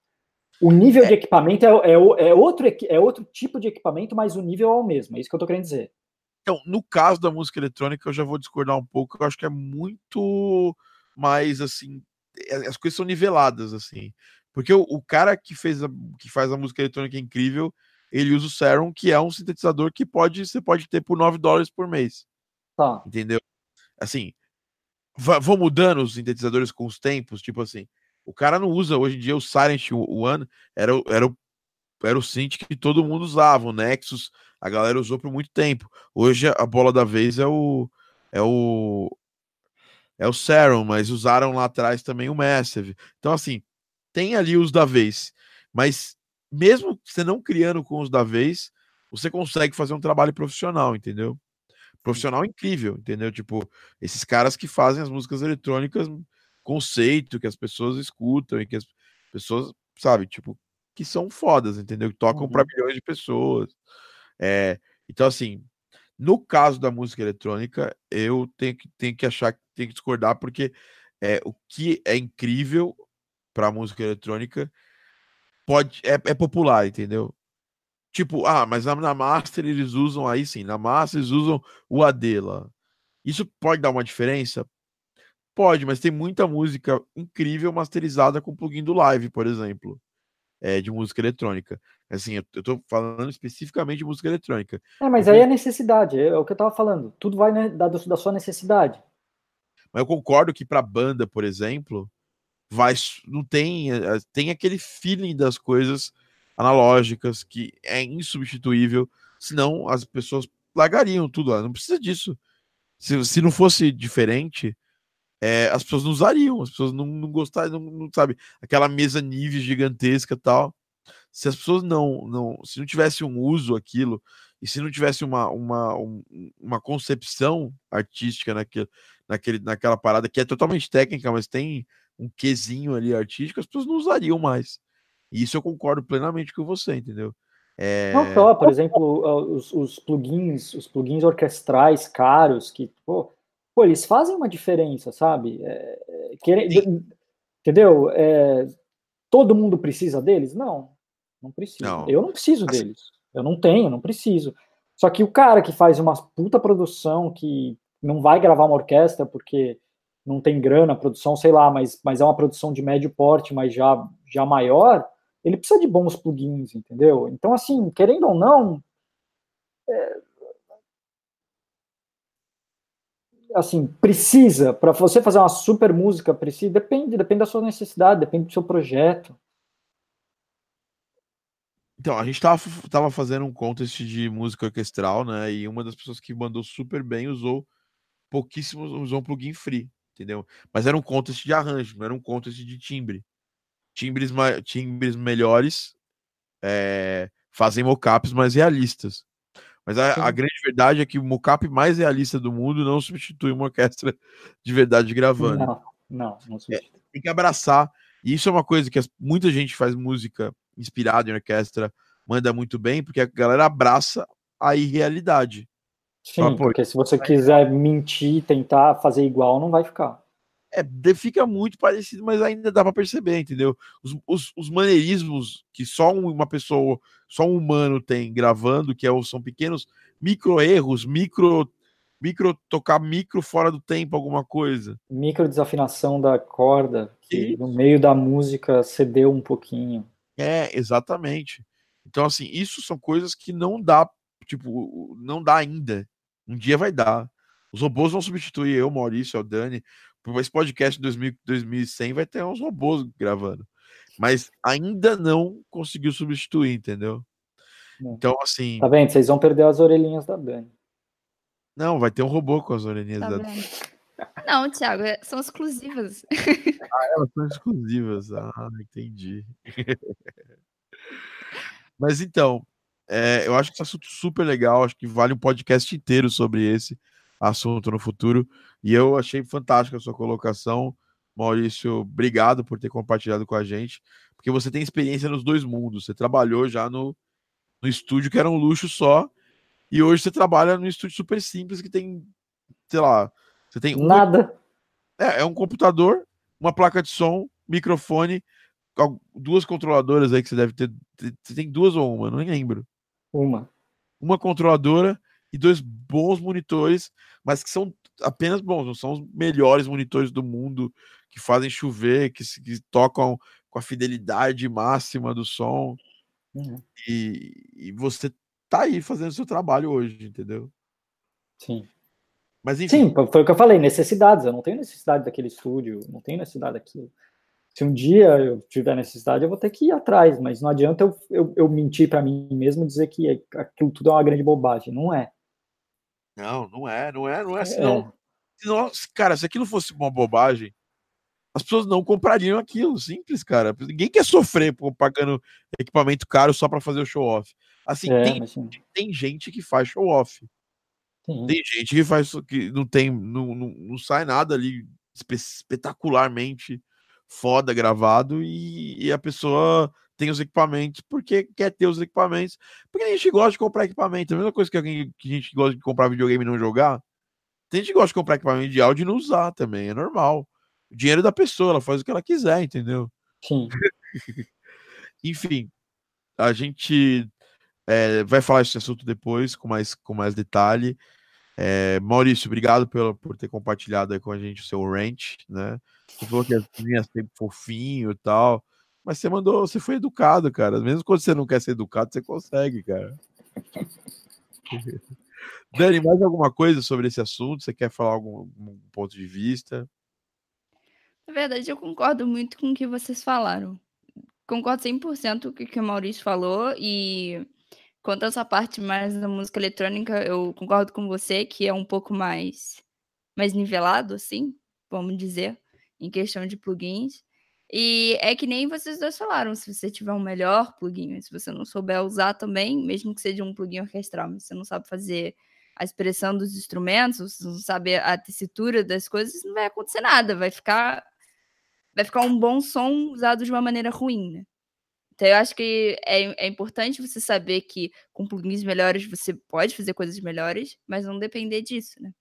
O nível é. de equipamento é, é, é, outro, é outro tipo de equipamento, mas o nível é o mesmo, é isso que eu tô querendo dizer. Então, no caso da música eletrônica, eu já vou discordar um pouco, eu acho que é muito mais, assim, é, as coisas são niveladas, assim. Porque o, o cara que, fez a, que faz a música eletrônica incrível, ele usa o Serum, que é um sintetizador que pode você pode ter por 9 dólares por mês. Tá. Entendeu? Assim, vão mudando os sintetizadores com os tempos, tipo assim. O cara não usa hoje em dia o Silent One, era, era, o, era o synth que todo mundo usava, o Nexus, a galera usou por muito tempo. Hoje a bola da vez é o é o é o Serum, mas usaram lá atrás também o Massive. Então assim, tem ali os da vez, mas mesmo você não criando com os da vez, você consegue fazer um trabalho profissional, entendeu? profissional incrível, entendeu? Tipo, esses caras que fazem as músicas eletrônicas conceito, que as pessoas escutam e que as pessoas, sabe, tipo, que são fodas, entendeu? Que tocam uhum. para milhões de pessoas. É, então, assim, no caso da música eletrônica, eu tenho que, tenho que achar, tenho que discordar, porque é, o que é incrível para a música eletrônica pode é, é popular, entendeu? Tipo, ah, mas na, na, Master eles usam aí sim, na Master eles usam o AD lá. Isso pode dar uma diferença? Pode, mas tem muita música incrível masterizada com plugin do Live, por exemplo, é, de música eletrônica. Assim, eu, eu tô falando especificamente de música eletrônica. É, mas aí é necessidade, é, é o que eu tava falando. Tudo vai né, da, da sua necessidade. Mas eu concordo que para banda, por exemplo, vai não tem eh, tem aquele feeling das coisas analógicas que é insubstituível, senão as pessoas largariam tudo lá. Não precisa disso. Se, se não fosse diferente, é, as pessoas não usariam, as pessoas não, não gostariam, não, não, sabe, aquela mesa nível gigantesca tal. Se as pessoas não, não, se não tivesse um uso aquilo, e se não tivesse uma, uma, um, uma concepção artística naquele, naquele, naquela parada que é totalmente técnica, mas tem um quesinho ali artístico, as pessoas não usariam mais. E isso eu concordo plenamente com você, entendeu? É... Não só, por exemplo, os, os, plugins, os plugins orquestrais caros, que, pô, pô eles fazem uma diferença, sabe? É, entendeu? É, todo mundo precisa deles? Não, não precisa. Não. Eu não preciso assim... deles. Eu não tenho, não preciso. Só que o cara que faz uma puta produção, que não vai gravar uma orquestra porque não tem grana, produção, sei lá, mas, mas é uma produção de médio porte, mas já, já maior, ele precisa de bons plugins, entendeu? Então, assim, querendo ou não, é, assim, precisa, para você fazer uma super música, precisa, depende, depende da sua necessidade, depende do seu projeto. Então, a gente tava, tava fazendo um contest de música orquestral, né? E uma das pessoas que mandou super bem usou pouquíssimos, usou um plugin free entendeu? Mas era um contest de arranjo, não era um contest de timbre. Timbres, timbres melhores é, fazem mockups mais realistas. Mas a, a, grande verdade é que o mockup mais realista do mundo não substitui uma orquestra [laughs] de verdade gravando. Não, não, não é, tem que abraçar. E isso é uma coisa que as, muita gente faz música inspirada em orquestra, manda muito bem, porque a galera abraça a irrealidade. Sim, porque se você quiser mentir, tentar fazer igual, não vai ficar. É, fica muito parecido, mas ainda dá para perceber, entendeu? Os, os, os, maneirismos que só uma pessoa, só um humano tem gravando, que é, são pequenos micro erros, micro, micro tocar micro fora do tempo, alguma coisa. Micro desafinação da corda, que no meio da música cedeu um pouquinho. É, exatamente. Então, assim, isso são coisas que não dá, tipo, não dá ainda, um dia vai dar. Os robôs vão substituir eu, Maurício, o Dani. Esse podcast de 2100 vai ter uns robôs gravando. Mas ainda não conseguiu substituir, entendeu? Então, assim. Tá vendo? Vocês vão perder as orelhinhas da Dani. Não, vai ter um robô com as orelhinhas tá da Dani. Não, Thiago, é, são exclusivas. [laughs] Ah, elas são exclusivas. Ah, entendi. [laughs] Mas então, é, eu acho que esse assunto super legal, acho que vale um podcast inteiro sobre esse assunto no futuro. E eu achei fantástica a sua colocação. Maurício, obrigado por ter compartilhado com a gente, porque você tem experiência nos dois mundos. Você trabalhou já no, no estúdio que era um luxo só, e hoje você trabalha no estúdio super simples que tem, sei lá, você tem nada. É, é um computador, uma placa de som, microfone, duas controladoras aí que você deve ter. Você tem duas ou uma? Não lembro. Uma. Uma controladora e dois bons monitores, mas que são apenas bons, não são os melhores monitores do mundo, que fazem chover, que, que tocam com a fidelidade máxima do som. Uhum. E, e, você tá aí fazendo seu trabalho hoje, entendeu? Sim. Mas enfim. Sim, foi o que eu falei, necessidades. Eu não tenho necessidade daquele estúdio, não tenho necessidade daquilo se um dia eu tiver necessidade, eu vou ter que ir atrás, mas não adianta eu, eu, eu mentir para mim mesmo e dizer que aquilo tudo é uma grande bobagem. Não é. Não, não é, não é, não é assim, é. não. não. Cara, se aquilo fosse uma bobagem, as pessoas não comprariam aquilo, simples, cara. Ninguém quer sofrer pagando equipamento caro só para fazer o show off. Assim, é, tem, mas, tem gente que faz show off. Sim. Tem gente que faz que não tem, não, não, não sai nada ali espetacularmente foda gravado e, e, a pessoa tem os equipamentos porque quer ter os equipamentos. Porque a gente gosta de comprar equipamento. A mesma coisa que, alguém, que a gente gosta de comprar videogame e não jogar. Tem gente que gosta de comprar equipamento de áudio e não usar também, é normal. O dinheiro da pessoa, ela faz o que ela quiser, entendeu? Sim. [laughs] Enfim, a gente é, vai falar esse assunto depois com mais, com mais detalhe. É, Maurício, obrigado pelo, por ter compartilhado com a gente o seu rant, né? Você falou que as meninas sempre fofinho e tal, mas você mandou, você foi educado, cara. Mesmo quando você não quer ser educado, você consegue, cara. [laughs] Dani, mais alguma coisa sobre esse assunto? Você quer falar algum, algum ponto de vista? Na verdade, eu concordo muito com o que vocês falaram. Concordo 100% com o que o Maurício falou e Quanto a essa parte mais da música eletrônica, eu concordo com você que é um pouco mais, mais nivelado, assim, vamos dizer, em questão de plugins. E é que nem vocês dois falaram, se você tiver um melhor plugin, se você não souber usar também, mesmo que seja um plugin orquestral, mas você não sabe fazer a expressão dos instrumentos, você não sabe a tessitura das coisas, não vai acontecer nada, vai ficar vai ficar um bom som usado de uma maneira ruim, né? Então, eu acho que é, é importante você saber que com plugins melhores você pode fazer coisas melhores, mas não depender disso, né?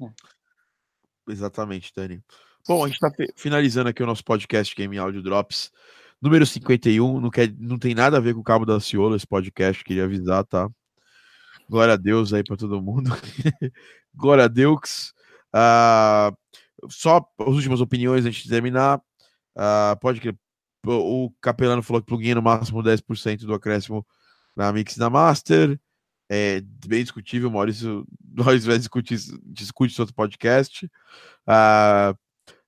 É. Exatamente, Dani. Bom, a gente está finalizando aqui o nosso podcast Game Audio Drops número 51. Não, quer, não tem nada a ver com o Cabo da Ciola, esse podcast, queria avisar, tá? Glória a Deus aí para todo mundo. [laughs] Glória a Deus. Uh, só as últimas opiniões antes de terminar. Uh, pode o Capelano falou que plugin no máximo 10% do acréscimo na mix da master. É bem discutível, Maurício, [laughs] nós vai discutir discute outro podcast. Uh,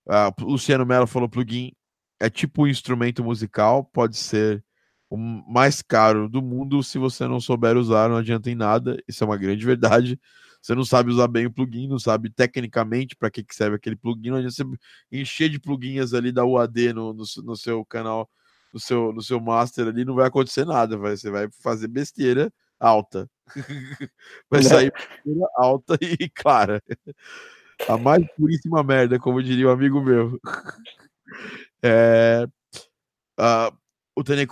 uh, Luciano Mello falou plugin é tipo um instrumento musical, pode ser o mais caro do mundo se você não souber usar, não adianta em nada. Isso é uma grande verdade. Você não sabe usar bem o plugin, não sabe tecnicamente para que, que serve aquele plugin, não adianta você encher de pluginhas ali da UAD no, no, no seu canal, no seu, no seu master ali, não vai acontecer nada, vai, você vai fazer besteira alta. [laughs] vai é. sair besteira alta e [laughs] clara. A mais puríssima merda, como diria um amigo meu. [laughs] É, uh, o Tony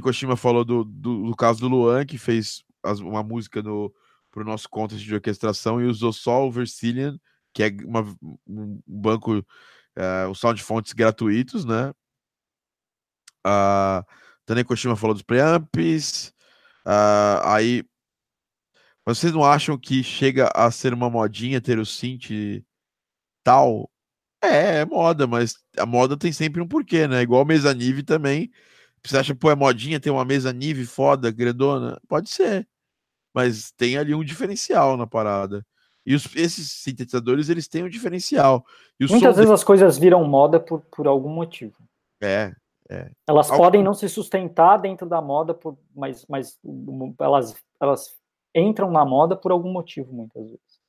Koshima falou do, do, do, caso do Luan, que fez as, uma música para o nosso contest de orquestração e usou só o Versilian, que é uma, um banco, uh, sound fontes gratuitos, né? Uh, Tane Koshima falou dos preamps. Uh, aí, vocês não acham que chega a ser uma modinha ter o synth tal? É, é moda, mas a moda tem sempre um porquê, né? Igual mesa Nive também. Você acha, pô, é modinha ter uma mesa Nive foda, grandona? Pode ser mas tem ali um diferencial na parada. E os, esses sintetizadores, eles têm um diferencial. Muitas vezes as coisas viram moda por, por algum motivo. É, é. Elas Algo... podem não se sustentar dentro da moda, por, mas, mas elas, elas entram na moda por algum motivo, muitas vezes.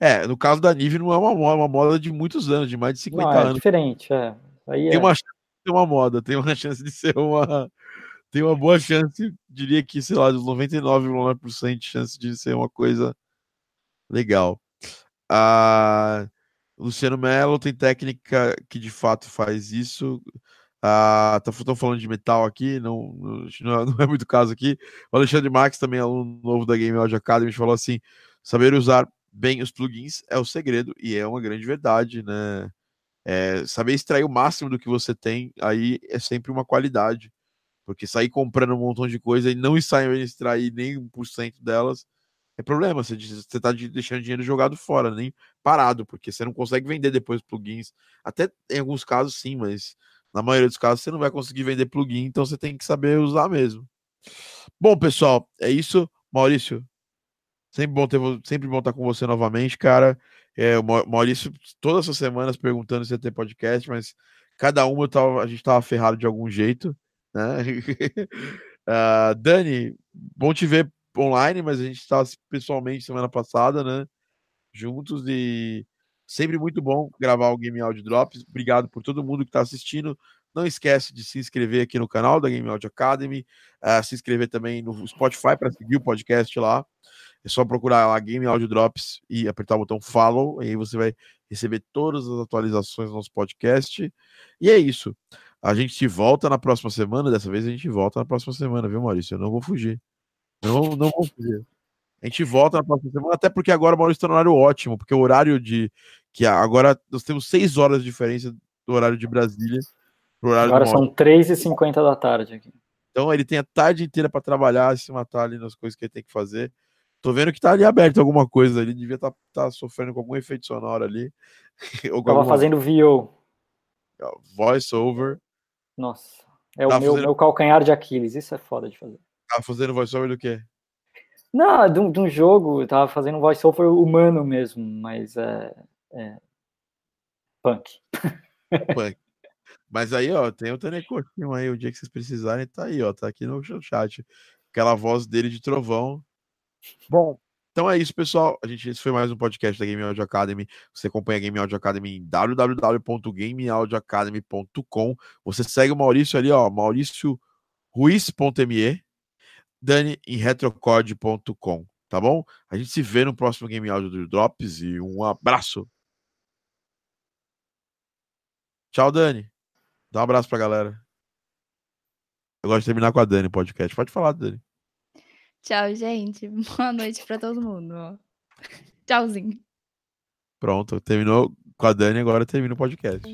É, no caso da Nive não é uma moda, uma moda de muitos anos, de mais de 50 não, é anos. Diferente, é. Aí tem, é. uma chance de ser uma moda, tem uma [laughs] chance de ser uma, tem uma boa chance, diria que, sei lá, dos 99,9% de chance de ser uma coisa legal. Ah, Luciano Melo tem técnica que de fato faz isso. Ah, tá, estão falando de metal aqui, não, não, é, [laughs] não é muito caso aqui. O Alexandre Marques, também aluno novo da Game Audio Academy, falou assim: saber usar bem os plugins é o segredo, e é uma grande verdade, né? É, saber extrair o máximo do que você tem aí é sempre uma qualidade. Porque sair comprando um montão de coisa e não extrair nem 1% delas é problema. Você está deixando dinheiro jogado fora, nem parado, porque você não consegue vender depois plugins. Até em alguns casos, sim, mas na maioria dos casos você não vai conseguir vender plugin, então você tem que saber usar mesmo. Bom, pessoal, é isso. Maurício, sempre bom, ter, sempre bom estar com você novamente, cara. É, o Maurício, todas as semanas perguntando se ia ter podcast, mas cada uma tava, a gente tava ferrado de algum jeito. Né? uh, [laughs] Dani, bom te ver online, mas a gente estava pessoalmente semana passada, né? Juntos e sempre muito bom gravar o Game Audio Drops. Obrigado por todo mundo que está assistindo. Não esquece de se inscrever aqui no canal da Game Audio Academy, uh, se inscrever também no Spotify para seguir o podcast lá. É só procurar lá Game Audio Drops e apertar o botão follow, e aí você vai receber todas as atualizações do nosso podcast. E é isso. A gente volta na próxima semana. Dessa vez a gente volta na próxima semana, viu, Maurício? Eu não vou fugir. Não, não vou fugir. A gente volta na próxima semana, até porque agora o Maurício está no horário ótimo, porque o horário de. que Agora nós temos seis horas de diferença do horário de Brasília. Agora são 3h50 da tarde aqui. Então ele tem a tarde inteira para trabalhar, se matar ali nas coisas que ele tem que fazer. Tô vendo que tá ali aberto alguma coisa ali, devia estar tá, tá sofrendo com algum efeito sonoro ali. [laughs] Ou Tava alguma... fazendo VO. Voice over. Nossa, é o meu, fazendo... meu calcanhar de Aquiles, isso é foda de fazer. Tava fazendo voice over do quê? Não, de um, de um jogo, eu tava fazendo um voice over humano mesmo, mas é, é... punk. [laughs] Punk. Mas aí, ó, tem o Coutinho aí, o dia que vocês precisarem, tá aí, ó, tá aqui no chat. Aquela voz dele de trovão. Bom, então é isso, pessoal. A gente, esse foi mais um podcast da Game Audio Academy. Você acompanha a Game Audio Academy em www.gameaudioacademy.com. Você segue o Maurício ali, ó, Maurício Ruiz.me, Dani em retrocode.com, tá bom? A gente se vê no próximo Game Audio do Drops e um abraço. Tchau, Dani. Dá um abraço pra galera. Eu gosto de terminar com a Dani podcast. Pode falar, Dani. Tchau, gente. [laughs] Boa noite pra todo mundo. Tchauzinho. Pronto, terminou com a Dani, agora termina o podcast.